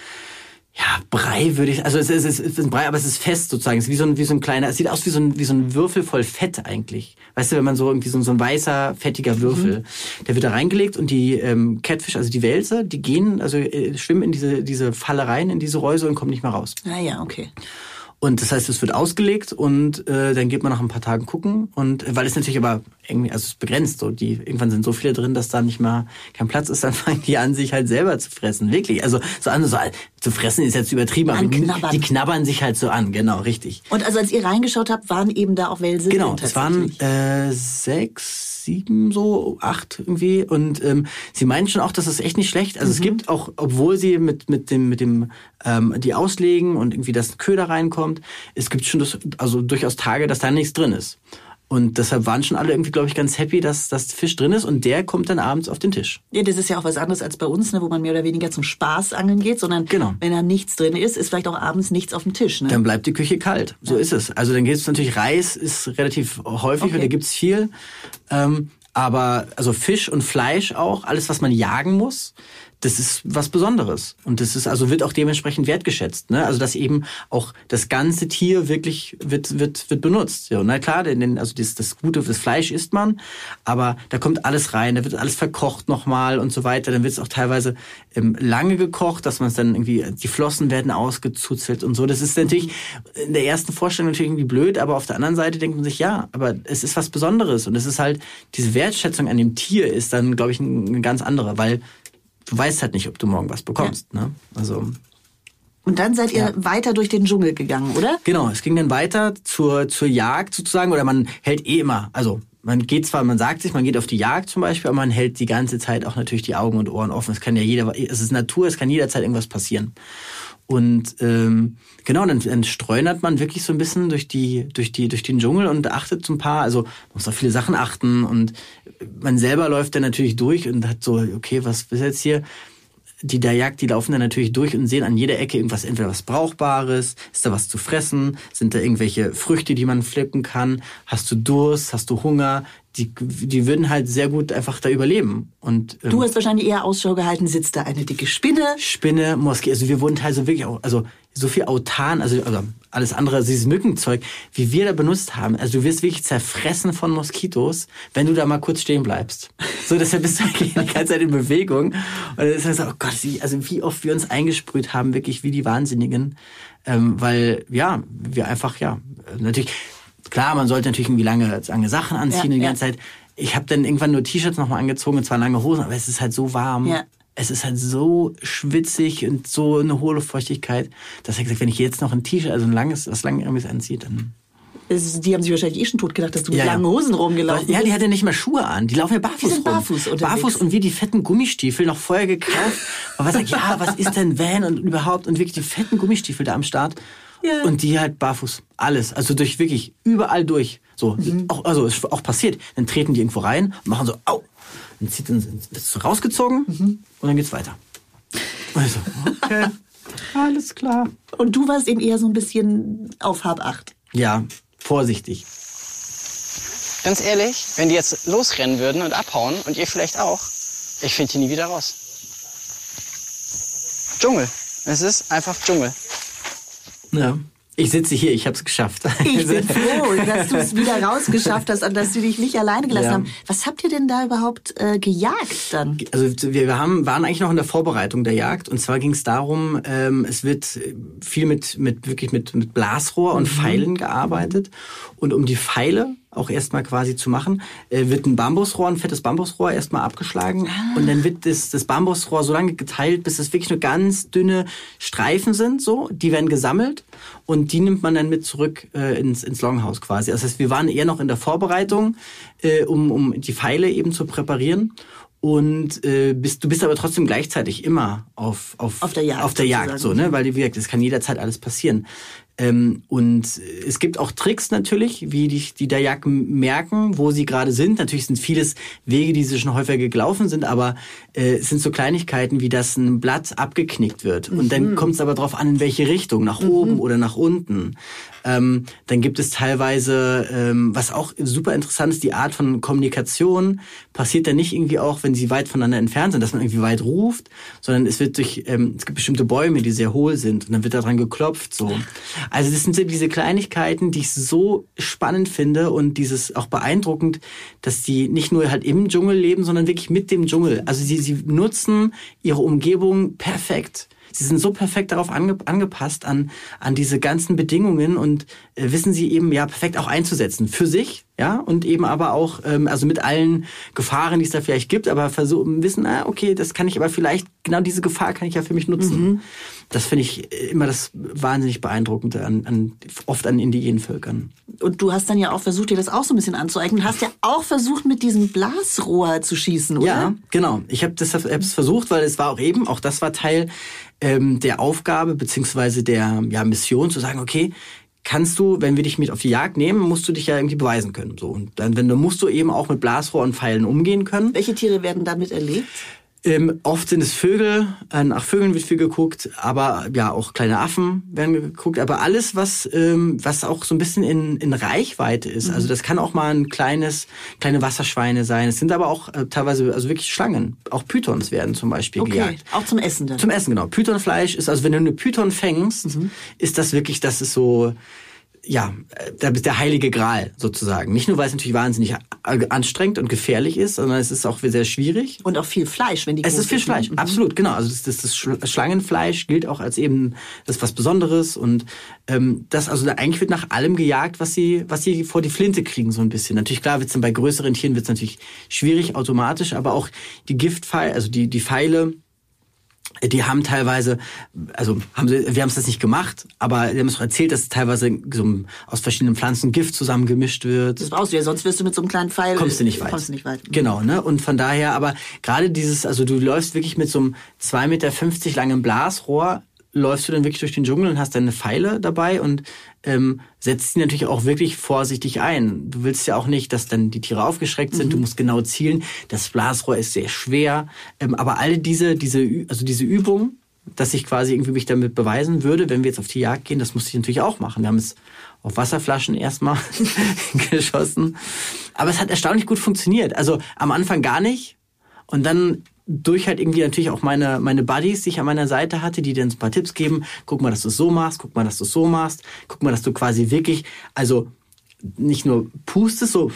ja, Brei würde ich, also es ist, es ist ein Brei, aber es ist fest sozusagen. Es ist wie so ein, wie so ein kleiner, es sieht aus wie so ein, wie so ein Würfel voll Fett eigentlich. Weißt du, wenn man so irgendwie so, ein- so ein weißer, fettiger Würfel, der wird da reingelegt und die ähm, Catfish, also die Wälse, die gehen, also äh, schwimmen in diese, diese Falle rein, in diese Reuse und kommen nicht mehr raus. Ah ja, okay. Und das heißt, es wird ausgelegt und äh, dann geht man nach ein paar Tagen gucken. Und weil es natürlich aber irgendwie, also es ist begrenzt, so die irgendwann sind so viele drin, dass da nicht mehr kein Platz ist, <laughs> dann fangen die an, sich halt selber zu fressen. Wirklich. Also so an, so zu fressen ist jetzt übertrieben, aber die, Anknabbern. die knabbern sich halt so an, genau, richtig. Und also als ihr reingeschaut habt, waren eben da auch Welse Genau, es waren äh, sechs, sieben, so acht irgendwie. Und ähm, sie meinen schon auch, das ist echt nicht schlecht. Also es gibt auch, obwohl sie mit mit dem mit dem ähm, die auslegen und irgendwie das Köder reinkommt, es gibt schon das, also durchaus Tage, dass da nichts drin ist. Und deshalb waren schon alle irgendwie, glaube ich, ganz happy, dass das Fisch drin ist und der kommt dann abends auf den Tisch. Ja, das ist ja auch was anderes als bei uns, ne, wo man mehr oder weniger zum Spaß angeln geht, sondern Genau. wenn da nichts drin ist, ist vielleicht auch abends nichts auf dem Tisch. Ne? Dann bleibt die Küche kalt. So ist es. Also dann geht es natürlich, Reis ist relativ häufig Okay. und da gibt's viel. Ähm, aber also Fisch und Fleisch auch, alles, was man jagen muss, das ist was Besonderes. Und das ist, also wird auch dementsprechend wertgeschätzt. Ne? Also dass eben auch das ganze Tier wirklich wird, wird, wird benutzt. Ja, na klar, denn, also das, das Gute, das Fleisch isst man, aber da kommt alles rein, da wird alles verkocht nochmal und so weiter. Dann wird es auch teilweise ähm, lange gekocht, dass man es dann irgendwie, die Flossen werden ausgezuzelt und so. Das ist natürlich in der ersten Vorstellung natürlich irgendwie blöd, aber auf der anderen Seite denkt man sich, ja, aber es ist was Besonderes. Und es ist halt, diese Wertschätzung an dem Tier ist dann, glaube ich, ein- eine ganz andere, weil du weißt halt nicht, ob du morgen was bekommst. Ne? Also Und dann seid ihr Ja. weiter durch den Dschungel gegangen, oder? Genau, es ging dann weiter zur, zur Jagd sozusagen, oder man hält eh immer, also man geht zwar, man sagt sich, man geht auf die Jagd zum Beispiel, aber man hält die ganze Zeit auch natürlich die Augen und Ohren offen. Es kann ja jeder, es ist Natur, es kann jederzeit irgendwas passieren. Und ähm, genau, dann, dann streunert man wirklich so ein bisschen durch die, durch die, durch den Dschungel und achtet so ein paar, also man muss auf viele Sachen achten und man selber läuft dann natürlich durch und hat so, okay, was ist jetzt hier? die der Jagd, die laufen dann natürlich durch und sehen an jeder Ecke irgendwas, entweder was Brauchbares, ist da was zu fressen, sind da irgendwelche Früchte, die man pflücken kann, hast du Durst, hast du Hunger, die, die würden halt sehr gut einfach da überleben. Und, ähm, Du hast wahrscheinlich eher Ausschau gehalten, sitzt da eine dicke Spinne. Spinne, Moskee, also wir wurden teilweise wirklich auch, also so viel autan, also, also alles andere, also dieses Mückenzeug, wie wir da benutzt haben, also du wirst wirklich zerfressen von Moskitos, wenn du da mal kurz stehen bleibst. So, deshalb bist du eigentlich <laughs> die ganze Zeit in Bewegung. Und dann ist es so, oh Gott, wie, also wie oft wir uns eingesprüht haben, wirklich wie die Wahnsinnigen. Ähm, weil, ja, wir einfach, ja, natürlich, klar, man sollte natürlich irgendwie lange, lange Sachen anziehen Ja, die ja. ganze Zeit. Ich habe dann irgendwann nur T-Shirts nochmal angezogen und zwar lange Hosen, aber es ist halt so warm. Ja. Es ist halt so schwitzig und so eine hohle Feuchtigkeit, dass er gesagt, wenn ich jetzt noch ein T-Shirt, also ein langes, was langes anziehe, dann. Die haben sich wahrscheinlich eh schon tot gedacht, dass du mit Ja, langen Hosen rumgelaufen Ja, die bist. hat ja nicht mal Schuhe an. Die laufen ja barfuß Die sind rum. barfuß unterwegs. Barfuß und wir die fetten Gummistiefel noch vorher gekauft. <laughs> Und was sagt, ja, was ist denn Van und überhaupt und wirklich die fetten Gummistiefel da am Start. Ja. Und die halt barfuß. Alles. Also durch wirklich überall durch. So. Mhm. Auch, also ist auch passiert. Dann treten die irgendwo rein und machen so, au. Dann zieht dann wird es rausgezogen Mhm. und dann geht's weiter. Und ich so, okay. <laughs> Alles klar. Und du warst eben eher so ein bisschen auf Hab acht. Ja, vorsichtig. Ganz ehrlich, wenn die jetzt losrennen würden und abhauen und ihr vielleicht auch, ich finde die nie wieder raus. Dschungel. Es ist einfach Dschungel. Ja. Ich sitze hier, ich habe es geschafft. Ich bin <laughs> froh, dass du es wieder rausgeschafft hast und dass sie dich nicht alleine gelassen Ja. haben. Was habt ihr denn da überhaupt äh, gejagt dann? Also wir haben, waren eigentlich noch in der Vorbereitung der Jagd und zwar ging es darum, ähm, es wird viel mit, mit wirklich mit, mit Blasrohr und Pfeilen gearbeitet und um die Pfeile auch erstmal quasi zu machen, äh, wird ein Bambusrohr, ein fettes Bambusrohr erstmal abgeschlagen und dann wird das, das Bambusrohr so lange geteilt, bis es wirklich nur ganz dünne Streifen sind, so, die werden gesammelt und die nimmt man dann mit zurück äh, ins, ins Longhouse quasi. Das heißt, wir waren eher noch in der Vorbereitung, äh, um, um die Pfeile eben zu präparieren und äh, bist, du bist aber trotzdem gleichzeitig immer auf, auf, Auf der Jagd auf der Jagd so, ne? Weil wie gesagt, es kann jederzeit alles passieren. Ähm, und es gibt auch Tricks natürlich, wie die, die Dayak merken, wo sie gerade sind. Natürlich sind vieles Wege, die sie schon häufiger gelaufen sind, aber äh, es sind so Kleinigkeiten, wie dass ein Blatt abgeknickt wird. Und dann kommt es aber darauf an, in welche Richtung, nach oben oder nach unten. Ähm, dann gibt es teilweise, ähm, was auch super interessant ist, die Art von Kommunikation passiert dann nicht irgendwie auch, wenn sie weit voneinander entfernt sind, dass man irgendwie weit ruft, sondern es wird durch, ähm, es gibt bestimmte Bäume, die sehr hohl sind und dann wird daran geklopft so. Also das sind so diese Kleinigkeiten, die ich so spannend finde und dieses auch beeindruckend, dass die nicht nur halt im Dschungel leben, sondern wirklich mit dem Dschungel. Also sie, sie nutzen ihre Umgebung perfekt. Sie sind so perfekt darauf ange angepasst an, an diese ganzen Bedingungen und äh, wissen sie eben ja perfekt auch einzusetzen für sich, ja, und eben aber auch, ähm, also mit allen Gefahren, die es da vielleicht gibt, aber versuchen, wissen, ah, okay, das kann ich aber vielleicht, genau diese Gefahr kann ich ja für mich nutzen. Mhm. Das finde ich immer das wahnsinnig Beeindruckende an, an, oft an indigenen Völkern. Und du hast dann ja auch versucht, dir das auch so ein bisschen anzueignen. Hast ja auch versucht, mit diesem Blasrohr zu schießen, oder? Ja, genau. Ich habe das hab's versucht, weil es war auch eben, auch das war Teil ähm, der Aufgabe beziehungsweise der ja, Mission, zu sagen, okay, kannst du, wenn wir dich mit auf die Jagd nehmen, musst du dich ja irgendwie beweisen können. So und dann, wenn du musst du eben auch mit Blasrohr und Pfeilen umgehen können. Welche Tiere werden damit erlebt? Ähm, oft sind es Vögel, äh, nach Vögeln wird viel geguckt, aber ja auch kleine Affen werden geguckt, aber alles was ähm, was auch so ein bisschen in, in Reichweite ist. Mhm. Also das kann auch mal ein kleines kleine Wasserschweine sein. Es sind aber auch äh, teilweise also wirklich Schlangen. Auch Pythons werden zum Beispiel Okay, gejagt. auch zum Essen dann. Zum Essen genau. Pythonfleisch ist also wenn du eine Python fängst, Mhm. ist das wirklich das ist so ja, äh, der, der heilige Gral sozusagen. Nicht nur, weil es natürlich wahnsinnig a- anstrengend und gefährlich ist, sondern es ist auch sehr schwierig. Und auch viel Fleisch, wenn die Es ist viel. Fleisch, Mhm. absolut, genau. Also das, das, das Schl- Schlangenfleisch gilt auch als eben das was Besonderes und ähm, das also eigentlich wird nach allem gejagt, was sie was sie vor die Flinte kriegen so ein bisschen. Natürlich klar wird's dann bei größeren Tieren wird's natürlich schwierig automatisch, aber auch die Giftpfeile, also die die Pfeile die haben teilweise, also haben sie, wir haben es das nicht gemacht, aber sie haben es auch erzählt, dass teilweise so aus verschiedenen Pflanzen Gift zusammengemischt wird. Das brauchst du ja, sonst wirst du mit so einem kleinen Pfeil. Kommst du nicht weit. Kommst du nicht weit. Genau, ne? Und von daher, aber gerade dieses, also du läufst wirklich mit so einem 2,50 Meter langen Blasrohr, läufst du dann wirklich durch den Dschungel und hast deine Pfeile dabei und ähm, setzt die natürlich auch wirklich vorsichtig ein. Du willst ja auch nicht, dass dann die Tiere aufgeschreckt sind. Du musst genau zielen. Das Blasrohr ist sehr schwer. Ähm, aber alle diese, diese, also diese Übung, dass ich quasi irgendwie mich damit beweisen würde, wenn wir jetzt auf die Jagd gehen, das musste ich natürlich auch machen. Wir haben es auf Wasserflaschen erstmal <laughs> geschossen. Aber es hat erstaunlich gut funktioniert. Also am Anfang gar nicht. Und dann durch halt irgendwie natürlich auch meine, meine Buddies, die ich an meiner Seite hatte, die dann ein paar Tipps geben. Guck mal, dass du es so machst. Guck mal, dass du es so machst. Guck mal, dass du quasi wirklich, also nicht nur pustest, so,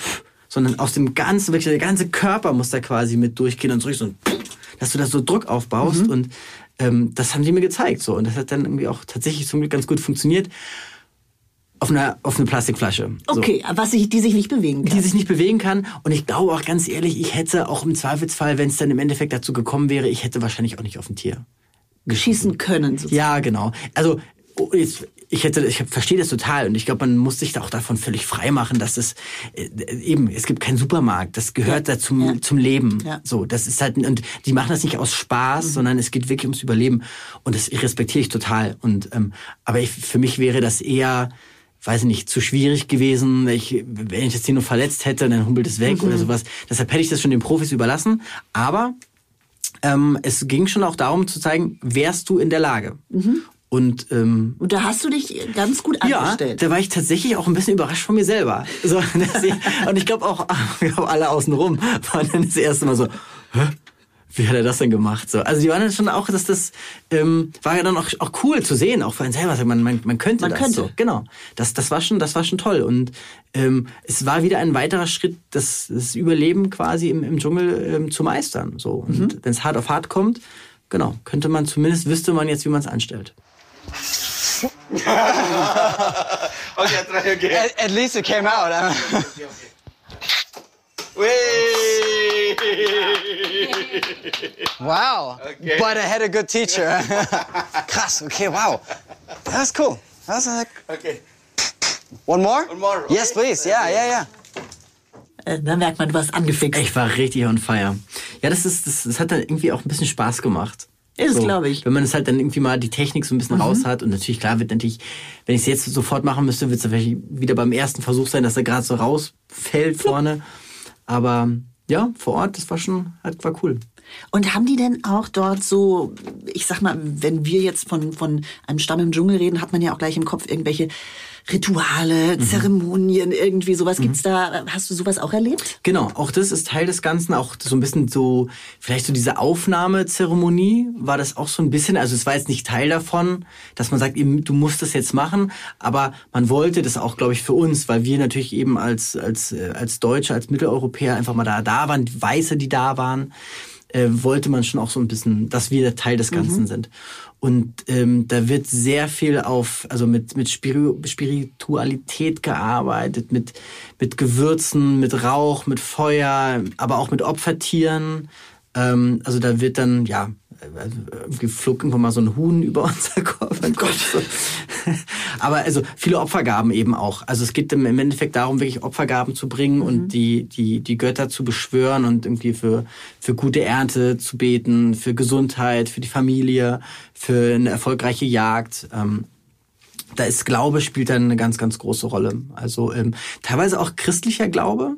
sondern aus dem ganzen, wirklich der ganze Körper muss da quasi mit durchgehen und so, richtig so ein, dass du da so Druck aufbaust und ähm, das haben die mir gezeigt so und das hat dann irgendwie auch tatsächlich zum Glück ganz gut funktioniert auf einer auf eine Plastikflasche. So Okay, was sich, die sich nicht bewegen kann. die sich nicht bewegen kann. Und ich glaube auch ganz ehrlich, ich hätte auch im Zweifelsfall, wenn es dann im Endeffekt dazu gekommen wäre, ich hätte wahrscheinlich auch nicht auf ein Tier. schießen können. sozusagen. Ja, genau. Also oh, jetzt, ich hätte, ich verstehe das total und ich glaube, man muss sich da auch davon völlig frei machen, dass es äh, eben, es gibt keinen Supermarkt, das gehört da zum, Ja. zum Leben. Ja. So, das ist halt und die machen das nicht aus Spaß, sondern es geht wirklich ums Überleben und das respektiere ich total. Und ähm, aber ich, für mich wäre das eher weiß ich nicht, zu schwierig gewesen. Ich, wenn ich das Tier nur verletzt hätte, dann humpelt es weg oder sowas. Deshalb hätte ich das schon den Profis überlassen. Aber ähm, es ging schon auch darum zu zeigen, wärst du in der Lage. Und ähm, Und da hast du dich ganz gut ja, angestellt. da war ich tatsächlich auch ein bisschen überrascht von mir selber. So, <laughs> ich, und ich glaube auch, <laughs> wir haben alle außenrum waren dann das erste Mal so, Hä? Wie hat er das denn gemacht? So, also die waren dann schon auch, dass das ähm, war ja dann auch, auch cool zu sehen, auch für einen selber. Man, man, man könnte Man das könnte. so. Genau. Das, das war schon, das war schon toll. Und ähm, es war wieder ein weiterer Schritt, das, das Überleben quasi im, im Dschungel ähm, zu meistern. So. Und Mhm. wenn es hart auf hart kommt, genau, könnte man zumindest, wüsste man jetzt, wie man es anstellt. <laughs> Okay, again. At, at least it came out. <laughs> wow. Okay. But I had a good teacher. <laughs> Krass. Okay. Wow. That's cool. That's like Okay. one more. One more, Yes, okay. please. Yeah, yeah, yeah. Äh, da merkt man, du warst angefixt. Ich war richtig on fire. Ja, das ist, das, das hat dann irgendwie auch ein bisschen Spaß gemacht. Ja, das glaube ich. Wenn man es halt dann irgendwie mal die Technik so ein bisschen raus hat und natürlich klar wird natürlich, wenn ich es jetzt sofort machen müsste, wird es vielleicht wieder beim ersten Versuch sein, dass er gerade so rausfällt vorne. Aber ja, vor Ort, das war schon, hat, war cool. Und haben die denn auch dort so, ich sag mal, wenn wir jetzt von, von einem Stamm im Dschungel reden, hat man ja auch gleich im Kopf irgendwelche Rituale, Zeremonien, irgendwie sowas. Gibt's da, hast du sowas auch erlebt? Genau, auch das ist Teil des Ganzen, auch so ein bisschen so, vielleicht so diese Aufnahmezeremonie war das auch so ein bisschen, also es war jetzt nicht Teil davon, dass man sagt, eben, du musst das jetzt machen, aber man wollte das auch, glaube ich, für uns, weil wir natürlich eben als, als, äh, als Deutsche, als Mitteleuropäer einfach mal da, da waren, die Weiße, die da waren, äh, wollte man schon auch so ein bisschen, dass wir Teil des Ganzen sind. Und ähm, da wird sehr viel auf, also mit, mit Spiri Spiritualität gearbeitet, mit, mit Gewürzen, mit Rauch, mit Feuer, aber auch mit Opfertieren. Ähm, also da wird dann, ja, irgendwie flog irgendwann mal so ein Huhn über <laughs> unser Kopf. Oh <laughs> Gott. Aber also viele Opfergaben eben auch. Also es geht im Endeffekt darum, wirklich Opfergaben zu bringen mhm. und die, die, die Götter zu beschwören und irgendwie für, für gute Ernte zu beten, für Gesundheit, für die Familie, für eine erfolgreiche Jagd. Ähm, da ist Glaube spielt dann eine ganz, ganz große Rolle. Also ähm, teilweise auch christlicher Glaube.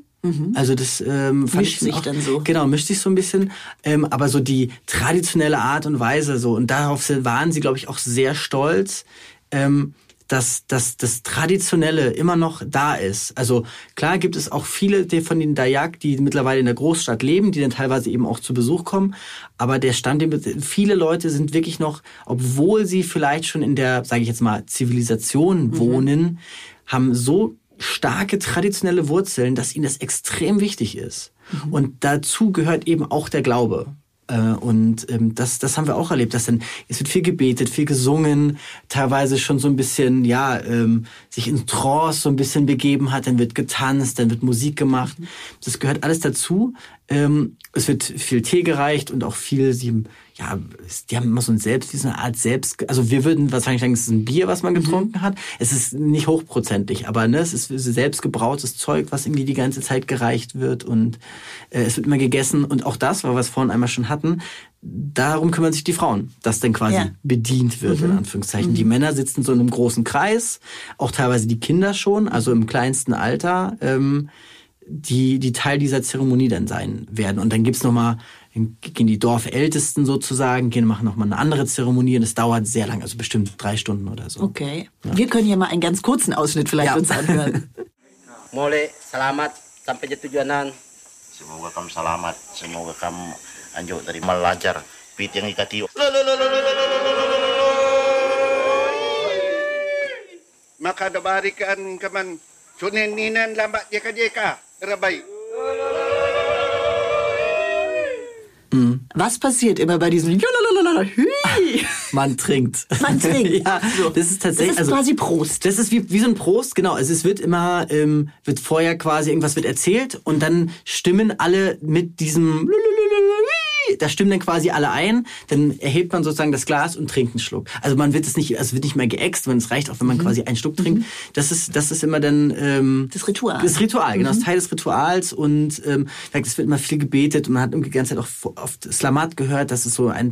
Also das ähm, Mischt ich sich auch, dann so. Genau, mischt sich so ein bisschen. Ähm, aber so die traditionelle Art und Weise so und darauf sind- waren sie, glaube ich, auch sehr stolz. Ähm, dass, dass das Traditionelle immer noch da ist. Also klar gibt es auch viele von den Dayak, die mittlerweile in der Großstadt leben, die dann teilweise eben auch zu Besuch kommen. Aber der Stand, viele Leute sind wirklich noch, obwohl sie vielleicht schon in der, sage ich jetzt mal, Zivilisation wohnen, haben so starke traditionelle Wurzeln, dass ihnen das extrem wichtig ist. Und dazu gehört eben auch der Glaube. Äh, Und ähm, das, das haben wir auch erlebt, dass dann es wird viel gebetet, viel gesungen, teilweise schon so ein bisschen, ja, ähm, sich in Trance so ein bisschen begeben hat, dann wird getanzt, dann wird Musik gemacht. Das gehört alles dazu. Ähm, es wird viel Tee gereicht und auch viel, sie, ja, die haben immer so ein Selbst, wie so eine Art Selbst, also wir würden wahrscheinlich sagen, es ist ein Bier, was man getrunken hat. Es ist nicht hochprozentig, aber ne, es ist selbst gebrautes Zeug, was irgendwie die ganze Zeit gereicht wird und äh, es wird immer gegessen und auch das, weil wir es vorhin einmal schon hatten, darum kümmern sich die Frauen, dass dann quasi Ja. bedient wird, in Anführungszeichen. Die Männer sitzen so in einem großen Kreis, auch teilweise die Kinder schon, also im kleinsten Alter, ähm, die, die Teil dieser Zeremonie dann sein werden. Und dann gibt's noch mal, dann gehen die Dorfältesten sozusagen, gehen, machen noch mal eine andere Zeremonie und es dauert sehr lang, also bestimmt drei Stunden oder so. Okay. Wir können hier mal einen ganz kurzen Ausschnitt vielleicht Ja. uns anhören. Mole, selamat sampai di tujuanan. Semoga kamu selamat, semoga kamu anjuk dari lancar. Pit yang ikati. Maka dabarikan kaman sunen ninan lambat jeka jeka rabai. Was passiert immer bei diesem? <laughs> Man trinkt. Man trinkt. <laughs> ja, das ist tatsächlich. Das ist quasi Prost. Das ist wie, wie so ein Prost, genau. Also es wird immer, ähm, wird vorher quasi irgendwas wird erzählt und dann stimmen alle mit diesem da stimmen dann quasi alle ein, dann erhebt man sozusagen das Glas und trinkt einen Schluck. Also man wird es nicht, also wird nicht mehr geäxt, wenn es reicht, auch wenn man quasi einen Schluck trinkt. Das ist, das ist immer dann ähm, Das Ritual. Das Ritual, genau, das ist Teil des Rituals. Und ähm, es wird immer viel gebetet. Und man hat irgendwie die ganze Zeit auch oft Slamat gehört, das ist so ein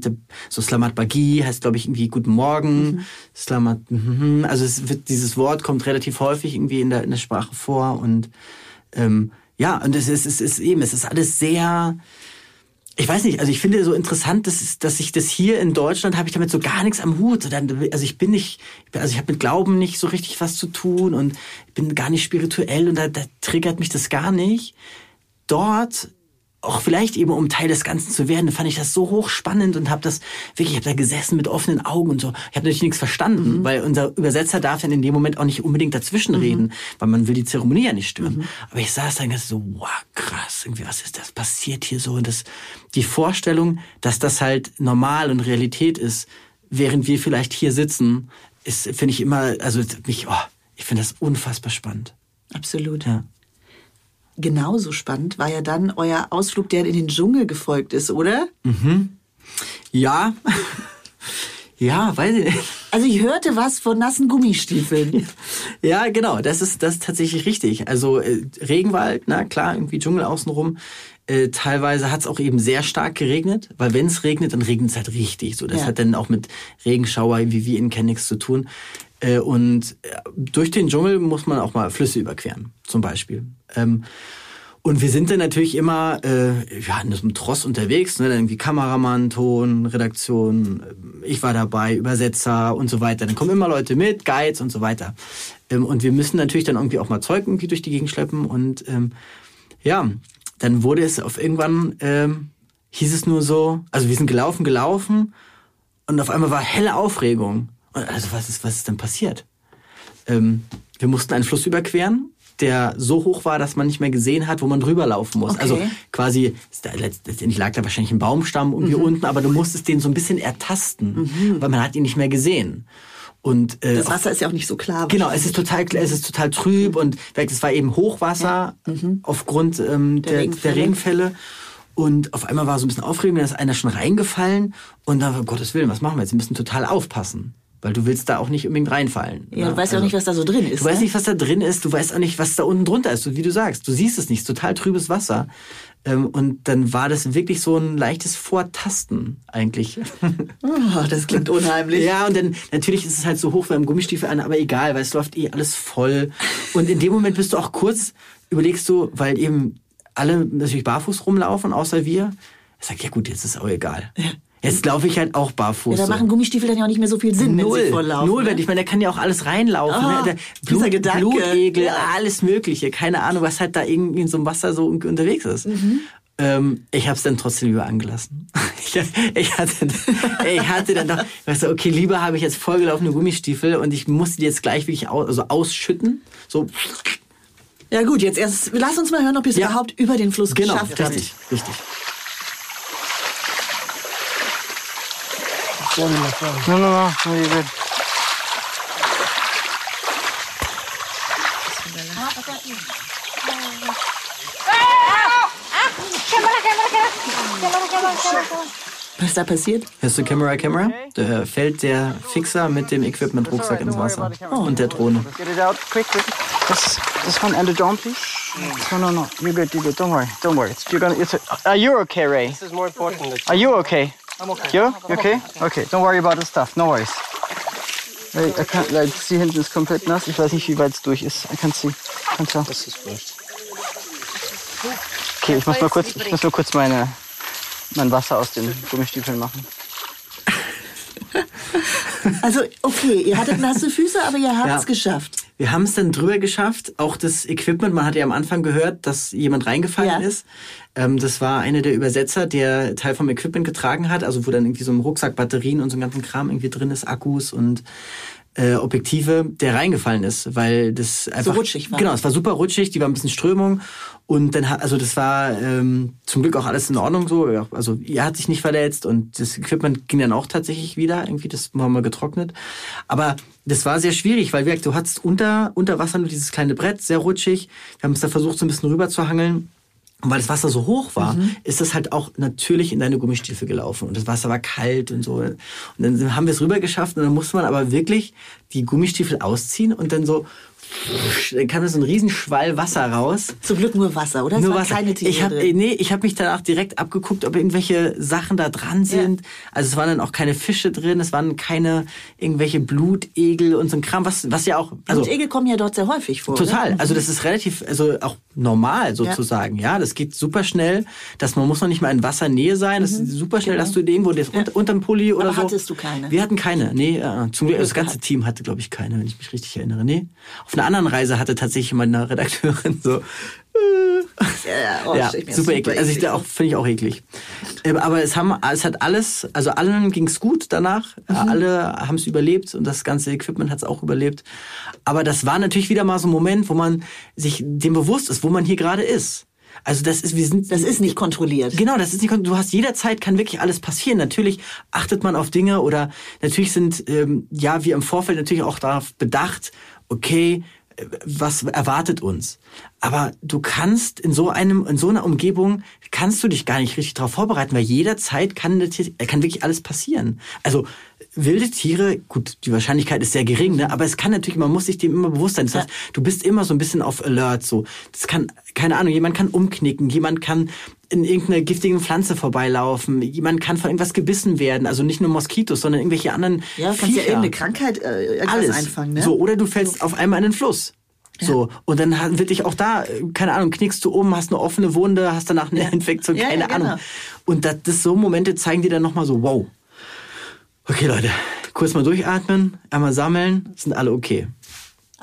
so Slamat Bagi, heißt glaube ich irgendwie Guten Morgen, Slamat, mhm. also es wird dieses Wort kommt relativ häufig irgendwie in der in der Sprache vor. Und ähm, ja und es ist, es ist eben es ist alles sehr ich weiß nicht, also ich finde so interessant, dass, dass ich das hier in Deutschland habe ich damit so gar nichts am Hut. Also ich bin nicht, also ich habe mit Glauben nicht so richtig was zu tun und bin gar nicht spirituell und da, da triggert mich das gar nicht. Dort auch vielleicht eben um Teil des Ganzen zu werden, fand ich das so hochspannend und habe das wirklich, ich habe da gesessen mit offenen Augen und so. Ich habe natürlich nichts verstanden, weil unser Übersetzer darf dann in dem Moment auch nicht unbedingt dazwischen reden, weil man will die Zeremonie ja nicht stören. Aber ich saß dann so, wow, krass, irgendwie was ist das passiert hier so und das die Vorstellung, dass das halt normal und Realität ist, während wir vielleicht hier sitzen, ist finde ich immer, also mich, oh, ich finde das unfassbar spannend. Absolut. Ja. Genauso spannend war ja dann euer Ausflug, der in den Dschungel gefolgt ist, oder? Ja. <laughs> ja, weiß ich nicht. Also ich hörte was von nassen Gummistiefeln. <laughs> Ja, genau, das ist das ist tatsächlich richtig. Also äh, Regenwald, na klar, irgendwie Dschungel außenrum. Äh, teilweise hat es auch eben sehr stark geregnet, weil wenn es regnet, dann regnet es halt richtig. So, das Ja. hat dann auch mit Regenschauer, wie wir ihn kennen, nichts zu tun. Äh, und äh, durch den Dschungel muss man auch mal Flüsse überqueren, zum Beispiel. Ähm, und wir sind dann natürlich immer äh, ja, in so Tross unterwegs, ne? dann irgendwie Kameramann, Ton, Redaktion, äh, ich war dabei, Übersetzer und so weiter. Dann kommen immer Leute mit, Guides und so weiter. Ähm, und wir müssen natürlich dann irgendwie auch mal Zeug irgendwie durch die Gegend schleppen. Und ähm, ja, dann wurde es auf irgendwann, ähm, hieß es nur so, also wir sind gelaufen, gelaufen und auf einmal war helle Aufregung. Also was ist, was ist denn passiert? Ähm, wir mussten einen Fluss überqueren, der so hoch war, dass man nicht mehr gesehen hat, wo man drüber laufen muss. Okay. Also quasi, letztendlich lag da wahrscheinlich ein Baumstamm irgendwie Mhm. unten, aber du musstest den so ein bisschen ertasten, weil man hat ihn nicht mehr gesehen. Und, äh, Das Wasser ist ja auch nicht so klar. Genau, es ist total, es ist total trüb und es war eben Hochwasser aufgrund ähm, der, der, Regenfälle. Regenfälle. Und auf einmal war so ein bisschen Aufregung, da ist einer schon reingefallen und da war, um Gottes Willen, was machen wir jetzt? Wir müssen total aufpassen. Weil du willst da auch nicht unbedingt reinfallen. Ja, du ne? weißt ja auch nicht, was da so drin ist. Du weißt ne? nicht, was da drin ist, du weißt auch nicht, was da unten drunter ist. Wie du sagst, du siehst es nicht, es total trübes Wasser. Ähm, und dann war das wirklich so ein leichtes Vortasten eigentlich. Oh, <laughs> das klingt unheimlich. Ja, und dann natürlich ist es halt so hoch wie am Gummistiefel an, aber egal, weil es läuft eh alles voll. Und in dem Moment bist du auch kurz, überlegst du, weil eben alle natürlich barfuß rumlaufen, außer wir. Ich sag, ja gut, jetzt ist auch egal. Jetzt laufe ich halt auch barfuß. Ja, da machen Gummistiefel dann ja auch nicht mehr so viel Sinn, Null, wenn sie volllaufen. null, ne? weil ich meine, da kann ja auch alles reinlaufen. Ah, ne? Der dieser Blut, Gedanke. Blutegel, Ja. alles Mögliche. Keine Ahnung, was halt da irgendwie in so einem Wasser so unterwegs ist. Mhm. Ähm, ich habe es dann trotzdem lieber angelassen. <laughs> Ich, ich, hatte, ich hatte dann doch, weißt du, okay, lieber habe ich jetzt vollgelaufene Gummistiefel und ich musste die jetzt gleich wirklich aus, also ausschütten. So, Ja gut, jetzt erst, lass uns mal hören, ob ihr es Ja. überhaupt über den Fluss genau, geschafft habt. richtig, richtig. No, no, no, no, you're good. Was ist da passiert? Hörst du Camera, Camera? Da fällt der Fixer mit dem Equipment-Rucksack ins Wasser. Und der Drohne. Get it out quick, quick. This, this one and the drone, please. No, no, no. You're good, you're good. Don't worry, don't worry. It's, you're gonna, it's, are you okay, Ray? This is more important. Than Are you okay? I'm okay. You? You okay? okay. Don't worry about the stuff. No worries. Ray, I can't, like, sie hinten ist komplett nass. Ich weiß nicht, wie weit es durch ist. I can't see. Can't tell. Das ist wurscht. Okay, ich muss mal kurz, ich muss nur kurz meine, mein Wasser aus den Gummistiefeln machen. Also, okay, ihr hattet nasse Füße, aber ihr habt es Ja. geschafft. Wir haben es dann drüber geschafft. Auch das Equipment, man hat ja am Anfang gehört, dass jemand reingefallen Ja. ist. Ähm, das war einer der Übersetzer, der Teil vom Equipment getragen hat, also wo dann irgendwie so im Rucksack Batterien und so ein ganzen Kram irgendwie drin ist, Akkus und äh, Objektive, der reingefallen ist, weil das einfach rutschig war. Genau, es war super rutschig, die war ein bisschen Strömung und dann hat also das war ähm, zum Glück auch alles in Ordnung so, ja, also er hat sich nicht verletzt und das Equipment ging dann auch tatsächlich wieder, irgendwie das haben wir getrocknet, aber das war sehr schwierig, weil gesagt, du hattest unter unter Wasser nur dieses kleine Brett, sehr rutschig. Wir haben es da versucht so ein bisschen rüber zu hangeln. Und weil das Wasser so hoch war, ist das halt auch natürlich in deine Gummistiefel gelaufen. Und das Wasser war kalt und so. Und dann haben wir es rüber geschafft und dann musste man aber wirklich die Gummistiefel ausziehen und dann so, kam da so ein Riesenschwall Wasser raus. Zum Glück nur Wasser, oder? Es Nur Wasser. keine Tiere ich hab, drin. Nee, ich habe mich danach direkt abgeguckt, ob irgendwelche Sachen da dran sind. Also es waren dann auch keine Fische drin, es waren keine irgendwelche Blutegel und so ein Kram, was, was ja auch... Also, Blutegel kommen ja dort sehr häufig vor. Total. Ne? Also das ist relativ, also auch normal sozusagen. Ja, das geht super schnell. Dass man muss noch nicht mal in Wassernähe sein. Das ist super schnell, dass du irgendwo das unter, unterm Pulli oder Mhm. Aber so. hattest du keine? Wir hatten keine. Nee, äh, zum Glück. Das ganze Team hatte, glaube ich, keine, wenn ich mich richtig erinnere. Nee. Auf einer anderen Reise hatte tatsächlich meine Redakteurin so. Ja, oh, ja, mir super, eklig. Also ich auch finde ich auch eklig. Ähm, Aber es haben, es hat alles, also allen ging's gut danach. Mhm. Alle haben es überlebt und das ganze Equipment hat es auch überlebt. Aber das war natürlich wieder mal so ein Moment, wo man sich dem bewusst ist, wo man hier gerade ist. Also das ist, wir sind. Das ist nicht kontrolliert. Genau, das ist nicht. kon- Du hast jederzeit kann wirklich alles passieren. Natürlich achtet man auf Dinge oder natürlich sind ähm, ja wir im Vorfeld natürlich auch darauf bedacht. Okay, was erwartet uns? Aber du kannst in so einem in so einer Umgebung kannst du dich gar nicht richtig darauf vorbereiten, weil jederzeit kann kann wirklich alles passieren. Also wilde Tiere, gut, die Wahrscheinlichkeit ist sehr gering, ne? aber es kann natürlich, man muss sich dem immer bewusst sein. Das heißt, du bist immer so ein bisschen auf Alert. So, das kann, keine Ahnung, jemand kann umknicken, jemand kann in irgendeiner giftigen Pflanze vorbeilaufen. Jemand kann von irgendwas gebissen werden. Also nicht nur Moskitos, sondern irgendwelche anderen Ja, du kannst ja Viecher. irgendeine Krankheit äh, Alles. einfangen, ne? So, oder du fällst auf einmal in den Fluss. So, und dann wird dich auch da, keine Ahnung, knickst du um, hast eine offene Wunde, hast danach eine Infektion, Ja, keine ja, genau. Ahnung. Und das, das so Momente zeigen dir dann nochmal so, wow. Okay, Leute, kurz mal durchatmen, einmal sammeln, sind alle okay.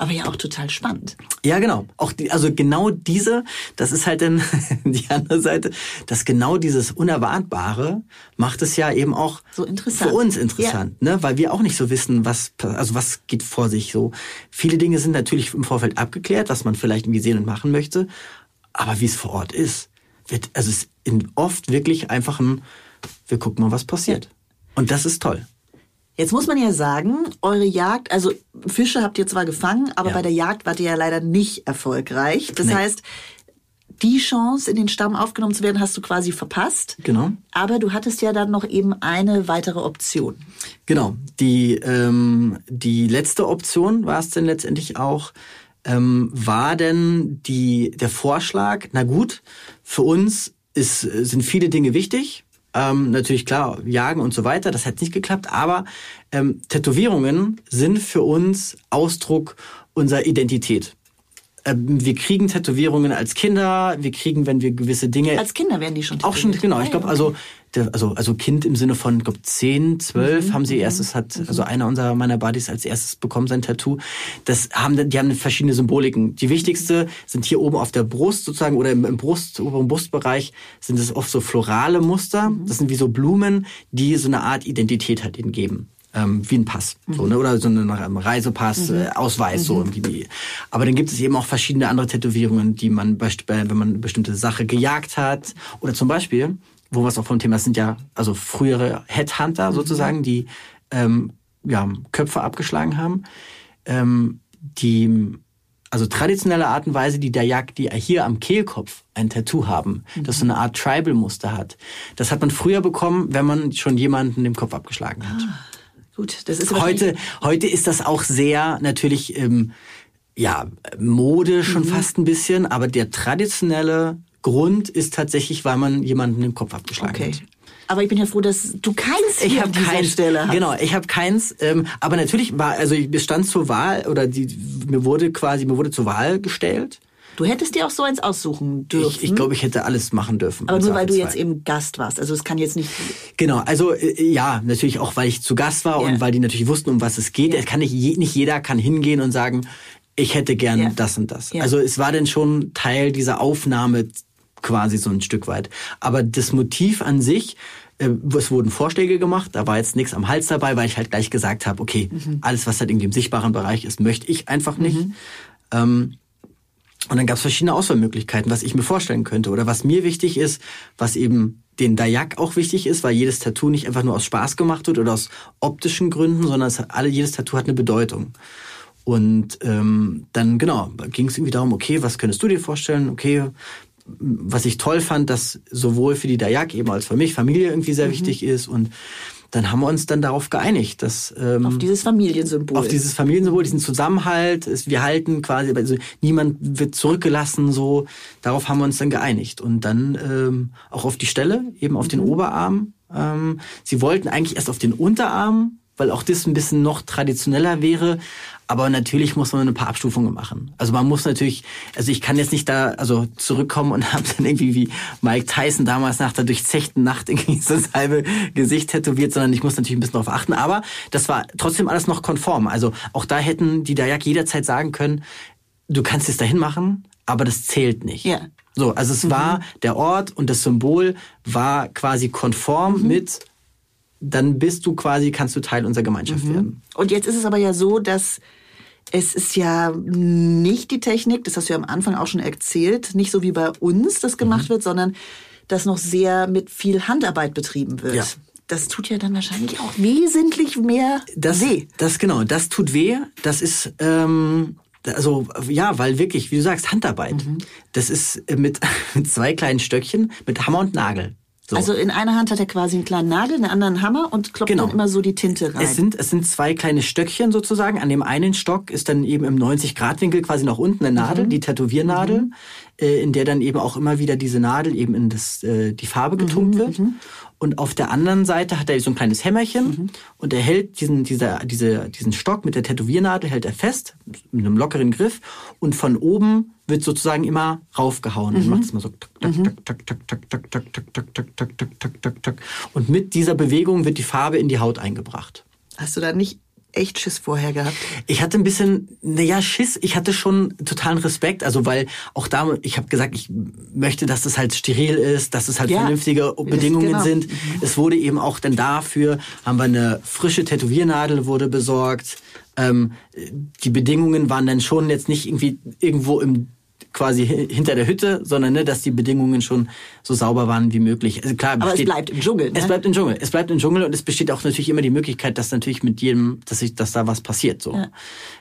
Aber ja auch total spannend. Ja, genau. Auch die, also genau diese, das ist halt dann <laughs> die andere Seite, dass genau dieses Unerwartbare macht es ja eben auch So interessant. für uns interessant, ne? Weil wir auch nicht so wissen, was, also was geht vor sich so. Viele Dinge sind natürlich im Vorfeld abgeklärt, was man vielleicht irgendwie sehen und machen möchte, aber wie es vor Ort ist, wird, also es ist oft wirklich einfach ein, wir gucken mal, was passiert. Und das ist toll. Jetzt muss man ja sagen, eure Jagd, also Fische habt ihr zwar gefangen, aber Ja. bei der Jagd wart ihr ja leider nicht erfolgreich. Das Nee. heißt, die Chance, in den Stamm aufgenommen zu werden, hast du quasi verpasst. Genau. Aber du hattest ja dann noch eben eine weitere Option. Genau. Die, ähm, die letzte Option war es denn letztendlich auch, ähm, war denn die, der Vorschlag, na gut, für uns ist, sind viele Dinge wichtig. Ähm, natürlich klar, Jagen und so weiter, das hat nicht geklappt, aber ähm, Tätowierungen sind für uns Ausdruck unserer Identität. Ähm, wir kriegen Tätowierungen als Kinder, wir kriegen, wenn wir gewisse Dinge Als Kinder werden die schon auch schon, tätowiert. genau. Ah, Ich ja, glaube, also, also, also Kind im Sinne von, ich glaube, 10, 12 Mhm, haben sie erstes, hat, also einer unserer meiner Buddies als erstes bekommen sein Tattoo. Das haben, die haben verschiedene Symboliken. Die wichtigste sind hier oben auf der Brust sozusagen oder im, im Brust, oberen Brustbereich sind es oft so florale Muster. Mhm. Das sind wie so Blumen, die so eine Art Identität halt ihnen geben. Ähm, wie ein Pass, so, ne? oder so ein Reisepass, Mhm. äh, Ausweis, so irgendwie. Die. Aber dann gibt es eben auch verschiedene andere Tätowierungen, die man, bei- wenn man eine bestimmte Sache gejagt hat. Oder zum Beispiel, wo wir es auch vom Thema sind ja, also frühere Headhunter sozusagen, die ähm, ja, Köpfe abgeschlagen haben. Ähm, die, also traditionelle Art und Weise, die der Jagd, die hier am Kehlkopf ein Tattoo haben, das so eine Art Tribal-Muster hat. Das hat man früher bekommen, wenn man schon jemanden den Kopf abgeschlagen hat. Gut, das ist Heute, heute ist das auch sehr natürlich, ähm, ja, Mode schon Mhm. fast ein bisschen, aber der traditionelle Grund ist tatsächlich, weil man jemanden den Kopf abgeschlagen Okay. hat. Aber ich bin ja froh, dass du keins Ich hier habe an dieser keins. Stelle hast. Genau, ich habe keins. Ähm, aber natürlich war, also ich stand zur Wahl oder die, mir wurde quasi, mir wurde zur Wahl gestellt. Du hättest dir auch so eins aussuchen dürfen. Ich, ich glaube, ich hätte alles machen dürfen. aber nur weil du jetzt eben Gast warst. Also es kann jetzt nicht. Genau, also äh, ja, natürlich auch, weil ich zu Gast war Ja. und weil die natürlich wussten, um was es geht. Es kann nicht, nicht jeder kann hingehen und sagen, ich hätte gern Ja. das und das. Also es war denn schon Teil dieser Aufnahme quasi so ein Stück weit. Aber das Motiv an sich, äh, es wurden Vorschläge gemacht, da war jetzt nichts am Hals dabei, weil ich halt gleich gesagt habe, okay, Mhm. alles, was halt irgendwie im sichtbaren Bereich ist, möchte ich einfach nicht. Ähm, und dann gab es verschiedene Auswahlmöglichkeiten, was ich mir vorstellen könnte oder was mir wichtig ist, was eben den Dayak auch wichtig ist, weil jedes Tattoo nicht einfach nur aus Spaß gemacht wird oder aus optischen Gründen, sondern es hat, alle, jedes Tattoo hat eine Bedeutung. Und ähm, dann, genau, ging es irgendwie darum, okay, was könntest du dir vorstellen? Okay, was ich toll fand, dass sowohl für die Dayak eben als für mich Familie irgendwie sehr wichtig ist. Und dann haben wir uns dann darauf geeinigt, dass ähm, Auf dieses Familiensymbol. auf dieses Familiensymbol, diesen Zusammenhalt, es, wir halten quasi, also niemand wird zurückgelassen, so, darauf haben wir uns dann geeinigt. Und dann ähm, auch auf die Stelle, eben auf den Oberarm. Ähm, sie wollten eigentlich erst auf den Unterarm, weil auch das ein bisschen noch traditioneller wäre. Aber natürlich muss man ein paar Abstufungen machen. Also man muss natürlich, also ich kann jetzt nicht da also zurückkommen und <laughs> habe dann irgendwie wie Mike Tyson damals nach der durchzechten Nacht irgendwie so das halbe Gesicht tätowiert, sondern ich muss natürlich ein bisschen darauf achten. Aber das war trotzdem alles noch konform. Also auch da hätten die Dayak jederzeit sagen können, du kannst es dahin machen, aber das zählt nicht. Ja. So, also es war der Ort und das Symbol war quasi konform mit, dann bist du quasi, kannst du Teil unserer Gemeinschaft werden. Und jetzt ist es aber ja so, dass es ist ja nicht die Technik, das hast du ja am Anfang auch schon erzählt, nicht so wie bei uns das gemacht Mhm. wird, sondern dass noch sehr mit viel Handarbeit betrieben wird. Ja. Das tut ja dann wahrscheinlich auch wesentlich mehr Das, weh. das genau, das tut weh. Das ist ähm, also ja, weil wirklich, wie du sagst, Handarbeit. Mhm. Das ist mit, <laughs> mit zwei kleinen Stöckchen, mit Hammer und Nagel. So. Also in einer Hand hat er quasi einen kleinen Nagel, in der anderen Hammer und klopft Genau. dann immer so die Tinte rein. Es sind, es sind zwei kleine Stöckchen sozusagen. An dem einen Stock ist dann eben im 90-Grad-Winkel quasi nach unten eine Mhm. Nadel, die Tätowiernadel. äh, in der dann eben auch immer wieder diese Nadel eben in das, äh, die Farbe getunkt wird. Und auf der anderen Seite hat er so ein kleines Hämmerchen mhm. und er hält diesen, dieser, diese, diesen Stock mit der Tätowiernadel hält er fest, mit einem lockeren Griff und von oben wird sozusagen immer raufgehauen. Mhm. Und macht es mal so und mit dieser Bewegung wird die Farbe in die Haut eingebracht. Hast du da nicht echt Schiss vorher gehabt? Ich hatte ein bisschen, naja, Schiss. Ich hatte schon totalen Respekt. Also, weil auch da, ich habe gesagt, ich möchte, dass das halt steril ist, dass es halt Ja. vernünftige Das- Bedingungen genau. sind. Es wurde eben auch dann dafür, haben wir eine frische Tätowiernadel wurde besorgt. Ähm, die Bedingungen waren dann schon jetzt nicht irgendwie irgendwo im quasi hi- hinter der Hütte, sondern ne, dass die Bedingungen schon so sauber waren wie möglich. Also klar, Aber es besteht- bleibt im Dschungel, ne? Es bleibt im Dschungel. Es bleibt im Dschungel und es besteht auch natürlich immer die Möglichkeit, dass natürlich mit jedem, dass sich, dass da was passiert, so, Ja.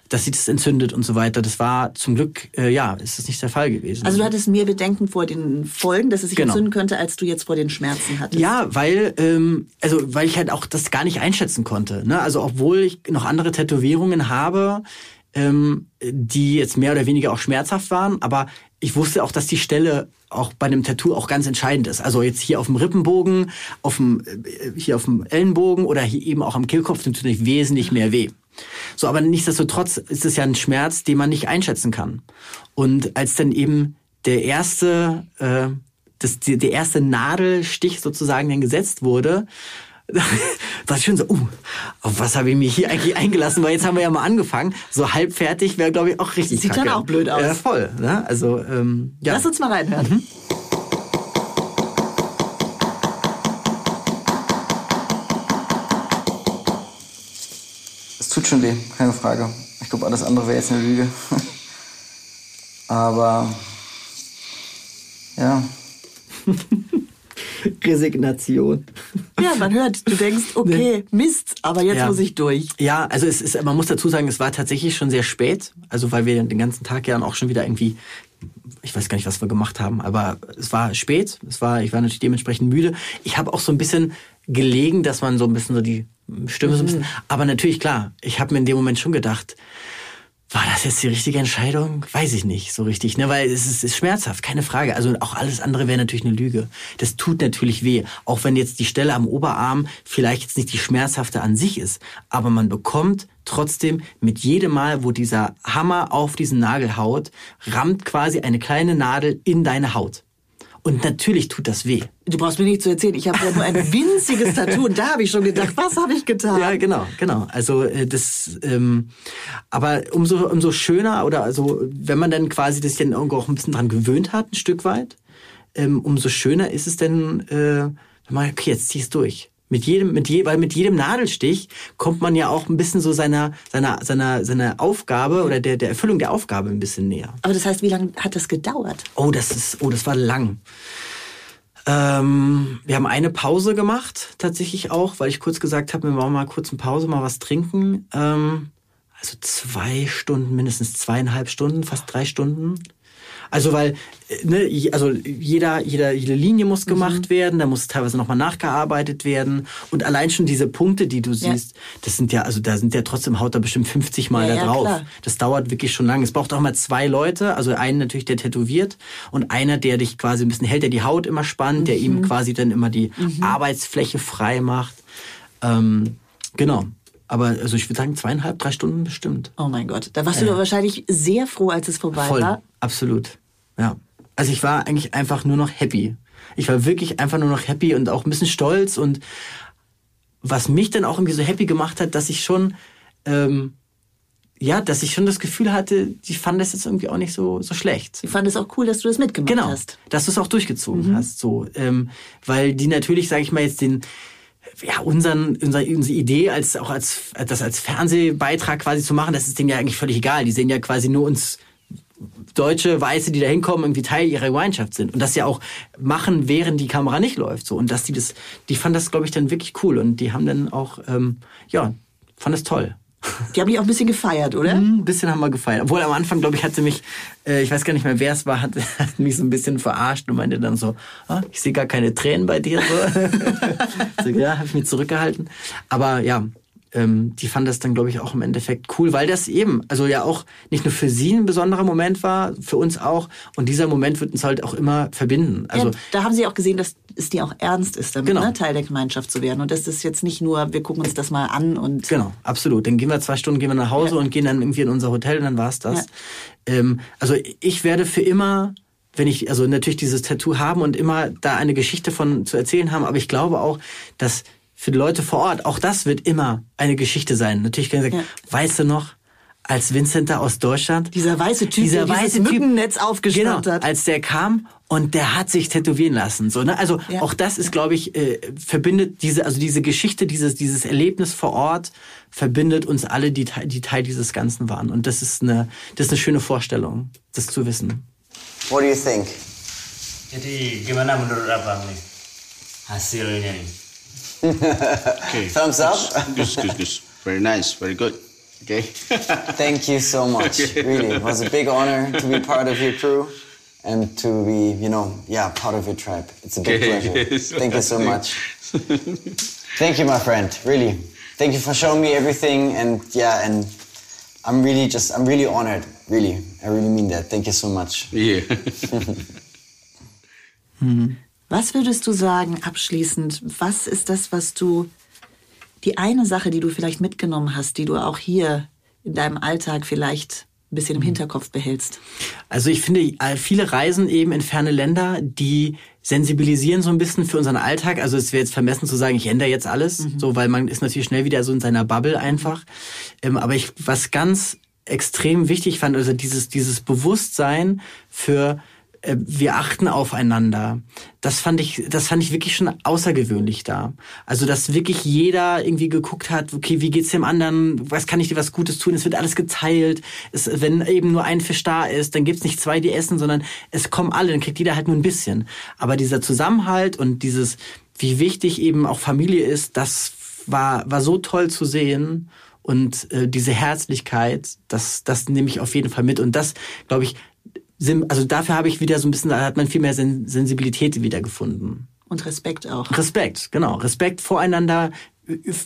dass sich das entzündet und so weiter. Das war zum Glück, äh, ja, ist das nicht der Fall gewesen. Also du hattest mehr Bedenken vor den Folgen, dass es sich Genau. entzünden könnte, als du jetzt vor den Schmerzen hattest. Ja, weil, ähm, also, weil ich halt auch das gar nicht einschätzen konnte. Ne? Also, obwohl ich noch andere Tätowierungen habe, ähm, die jetzt mehr oder weniger auch schmerzhaft waren, aber ich wusste auch, dass die Stelle auch bei einem Tattoo auch ganz entscheidend ist. Also jetzt hier auf dem Rippenbogen, auf dem, äh, hier auf dem Ellenbogen oder hier eben auch am Kehlkopf tut natürlich wesentlich mehr weh. So, aber nichtsdestotrotz ist es ja ein Schmerz, den man nicht einschätzen kann. Und als dann eben der erste, äh, das, die, der erste Nadelstich sozusagen dann gesetzt wurde, <laughs> dachte ich schon so, uh, auf was habe ich mich hier eigentlich eingelassen? Weil jetzt haben wir ja mal angefangen. So halb fertig wäre, glaube ich, auch richtig Sieht dann kacke. auch blöd aus. Ja, voll. Ne? Also, ähm, ja. Lass uns mal reinhören. Es tut schon weh, keine Frage. Ich glaube, alles andere wäre jetzt eine Lüge. <laughs> Aber ja, <laughs> Resignation. Ja, man hört, du denkst, <laughs> okay, Mist, aber jetzt Ja. muss ich durch. Ja, also es ist, man muss dazu sagen, es war tatsächlich schon sehr spät. Also weil wir den ganzen Tag ja auch schon wieder irgendwie, ich weiß gar nicht, was wir gemacht haben, aber es war spät. Es war, ich war natürlich dementsprechend müde. Ich habe auch so ein bisschen gelegen, dass man so ein bisschen so die Stimme so ein bisschen. Aber natürlich klar, ich habe mir in dem Moment schon gedacht, war das jetzt die richtige Entscheidung? Weiß ich nicht so richtig, ne? Weil es ist, ist schmerzhaft, keine Frage. Also auch alles andere wäre natürlich eine Lüge. Das tut natürlich weh, auch wenn jetzt die Stelle am Oberarm vielleicht jetzt nicht die schmerzhafte an sich ist, aber man bekommt trotzdem mit jedem Mal, wo dieser Hammer auf diesen Nagel haut, rammt quasi eine kleine Nadel in deine Haut. Und natürlich tut das weh. Du brauchst mir nicht zu erzählen, ich habe ja nur ein <laughs> winziges Tattoo und da habe ich schon gedacht, was habe ich getan? Ja, genau, genau. Also äh, das, ähm, aber umso umso schöner oder also wenn man dann quasi das dann irgendwo auch ein bisschen dran gewöhnt hat, ein Stück weit, ähm, umso schöner ist es dann, äh, wenn man okay, jetzt zieh's durch. Mit jedem, mit je, weil mit jedem Nadelstich kommt man ja auch ein bisschen so seiner seiner seiner seiner Aufgabe oder der der Erfüllung der Aufgabe ein bisschen näher. Aber das heißt, wie lange hat das gedauert? Oh, das ist, oh, das war lang. Ähm, wir haben eine Pause gemacht, tatsächlich auch, weil ich kurz gesagt habe, wir wollen mal kurz eine Pause, mal was trinken. Ähm, also zwei Stunden, mindestens zweieinhalb Stunden, fast drei Stunden. Also weil, äh, ne, also jeder, jeder, jede Linie muss gemacht werden, da muss teilweise nochmal nachgearbeitet werden. Und allein schon diese Punkte, die du Ja. siehst, das sind ja, also da sind ja trotzdem haut da bestimmt 50 Mal Ja, da ja, drauf. klar. Das dauert wirklich schon lange. Es braucht auch mal zwei Leute, also einen natürlich, der tätowiert und einer, der dich quasi ein bisschen hält, der die Haut immer spannt, der Mhm. ihm quasi dann immer die Arbeitsfläche frei macht. Ähm, genau. Aber also ich würde sagen zweieinhalb, drei Stunden bestimmt. Oh mein Gott, da warst Ja. du doch wahrscheinlich sehr froh, als es vorbei Voll, war. absolut. Ja. Also ich war eigentlich einfach nur noch happy. Ich war wirklich einfach nur noch happy und auch ein bisschen stolz und was mich dann auch irgendwie so happy gemacht hat, dass ich schon ähm, ja, dass ich schon das Gefühl hatte, die fanden das jetzt irgendwie auch nicht so so schlecht. Ich fand es auch cool, dass du das mitgemacht Genau, hast. dass du es auch durchgezogen Mhm. hast, so, ähm, weil die natürlich, sage ich mal jetzt den, ja unseren, unser, unsere Idee als auch als das als Fernsehbeitrag quasi zu machen, das ist denen ja eigentlich völlig egal. Die sehen ja quasi nur uns Deutsche, Weiße, die da hinkommen, irgendwie Teil ihrer Gemeinschaft sind und das ja auch machen, während die Kamera nicht läuft, so und dass die das, die fanden das, glaube ich, dann wirklich cool und die haben dann auch, ähm, ja, fand das toll. Die haben dich auch ein bisschen gefeiert, oder? Ein bisschen haben wir gefeiert. Obwohl am Anfang, glaube ich, hat sie mich, äh, ich weiß gar nicht mehr, wer es war, hat, <laughs> hat mich so ein bisschen verarscht und meinte dann so, ah, ich sehe gar keine Tränen bei dir. So. <laughs> so ja, habe ich mich zurückgehalten. Aber ja, ähm, die fand das dann, glaube ich, auch im Endeffekt cool, weil das eben, also ja auch nicht nur für sie ein besonderer Moment war, für uns auch. Und dieser Moment wird uns halt auch immer verbinden. Also ja, da haben sie auch gesehen, dass es dir auch ernst ist, damit Genau. ne, Teil der Gemeinschaft zu werden. Und das ist jetzt nicht nur, wir gucken uns das mal an und Genau, absolut. Dann gehen wir zwei Stunden, gehen wir nach Hause und gehen dann irgendwie in unser Hotel und dann war's das. Ähm, also ich werde für immer, wenn ich also natürlich dieses Tattoo haben und immer da eine Geschichte von zu erzählen haben, aber ich glaube auch, dass für die Leute vor Ort, auch das wird immer eine Geschichte sein. Natürlich kann ich sagen, weißt du noch, als Vincent da aus Deutschland, dieser weiße Typ, der dieses Mückennetz aufgespannt genau, hat. als der kam und der hat sich tätowieren lassen. So, ne? Also Ja. auch das ist, glaube ich, äh, verbindet diese, also diese Geschichte, dieses, dieses Erlebnis vor Ort verbindet uns alle, die, Teil- die Teil dieses Ganzen waren. Und das ist eine, das ist eine schöne Vorstellung, das zu wissen. What do you think? Jadi gimana menurut abang nih hasilnya nih? Okay. <laughs> Thumbs up. Good, good, good. Very nice, very good. Okay. <laughs> Thank you so much. Really, it was a big honor to be part of your crew and to be, you know, yeah, part of your tribe. It's a big Okay. pleasure. <laughs> Thank you so much. Thank you, my friend. Really, thank you for showing me everything. And yeah, and I'm really just, I'm really honored. Really, I really mean that. Thank you so much. Yeah. Hmm. Was würdest du sagen, abschließend, was ist das, was du, die eine Sache, die du vielleicht mitgenommen hast, die du auch hier in deinem Alltag vielleicht ein bisschen im Hinterkopf behältst? Also ich finde, viele Reisen eben in ferne Länder, die sensibilisieren so ein bisschen für unseren Alltag. Also es wäre jetzt vermessen zu sagen, ich ändere jetzt alles, so weil man ist natürlich schnell wieder so in seiner Bubble einfach. Ähm, aber ich, was ganz extrem wichtig fand, also dieses, dieses Bewusstsein für wir achten aufeinander. Das fand ich, das fand ich wirklich schon außergewöhnlich da. Also, dass wirklich jeder irgendwie geguckt hat, okay, wie geht's dem anderen? Was kann ich dir was Gutes tun? Es wird alles geteilt. Es, wenn eben nur ein Fisch da ist, dann gibt's nicht zwei, die essen, sondern es kommen alle, dann kriegt jeder halt nur ein bisschen. Aber dieser Zusammenhalt und dieses, wie wichtig eben auch Familie ist, das war, war so toll zu sehen. Und äh, diese Herzlichkeit, das, das nehme ich auf jeden Fall mit. Und das, glaube ich, also dafür habe ich wieder so ein bisschen, da hat man viel mehr Sen Sensibilität wiedergefunden. Und Respekt auch. Respekt, genau. Respekt voreinander,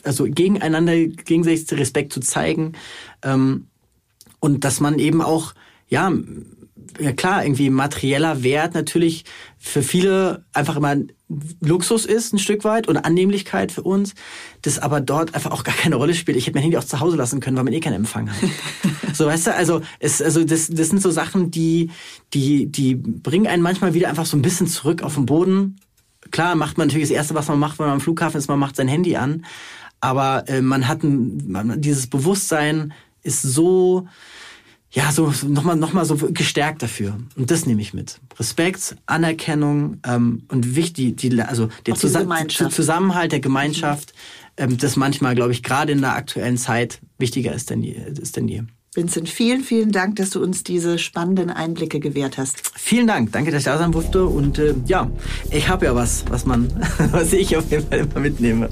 also gegeneinander, gegenseitig Respekt zu zeigen. Ähm, und dass man eben auch, ja, ja klar, irgendwie materieller Wert natürlich für viele einfach immer Luxus ist, ein Stück weit, und Annehmlichkeit für uns, das aber dort einfach auch gar keine Rolle spielt. Ich hätte mein Handy auch zu Hause lassen können, weil man eh keinen Empfang hat. <laughs> so, weißt du, also, es, also das, das sind so Sachen, die, die, die bringen einen manchmal wieder einfach so ein bisschen zurück auf den Boden. Klar macht man natürlich das Erste, was man macht, wenn man am Flughafen ist, man macht sein Handy an. Aber äh, man hat ein, man, dieses Bewusstsein ist so, ja, so so nochmal noch mal so gestärkt dafür. Und das nehme ich mit. Respekt, Anerkennung ähm, und wichtig, die, also der Auch diese Zusa Gemeinschaft. Zu- Zusammenhalt der Gemeinschaft, ähm, das manchmal, glaube ich, gerade in der aktuellen Zeit wichtiger ist denn je. Ist denn je. Vincent, vielen, vielen Dank, dass du uns diese spannenden Einblicke gewährt hast. Vielen Dank, danke, dass ich da sein durfte. Und äh, ja, ich habe ja was, was man, <laughs> was ich auf jeden Fall immer mitnehme.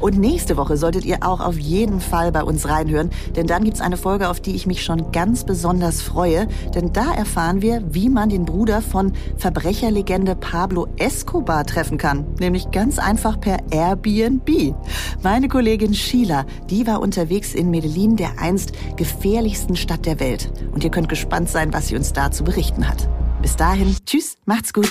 Und nächste Woche solltet ihr auch auf jeden Fall bei uns reinhören, denn dann gibt's eine Folge, auf die ich mich schon ganz besonders freue. Denn da erfahren wir, wie man den Bruder von Verbrecherlegende Pablo Escobar treffen kann. Nämlich ganz einfach per Airbnb. Meine Kollegin Sheila, die war unterwegs in Medellin, der einst gefährlichsten Stadt der Welt. Und ihr könnt gespannt sein, was sie uns da zu berichten hat. Bis dahin, tschüss, macht's gut.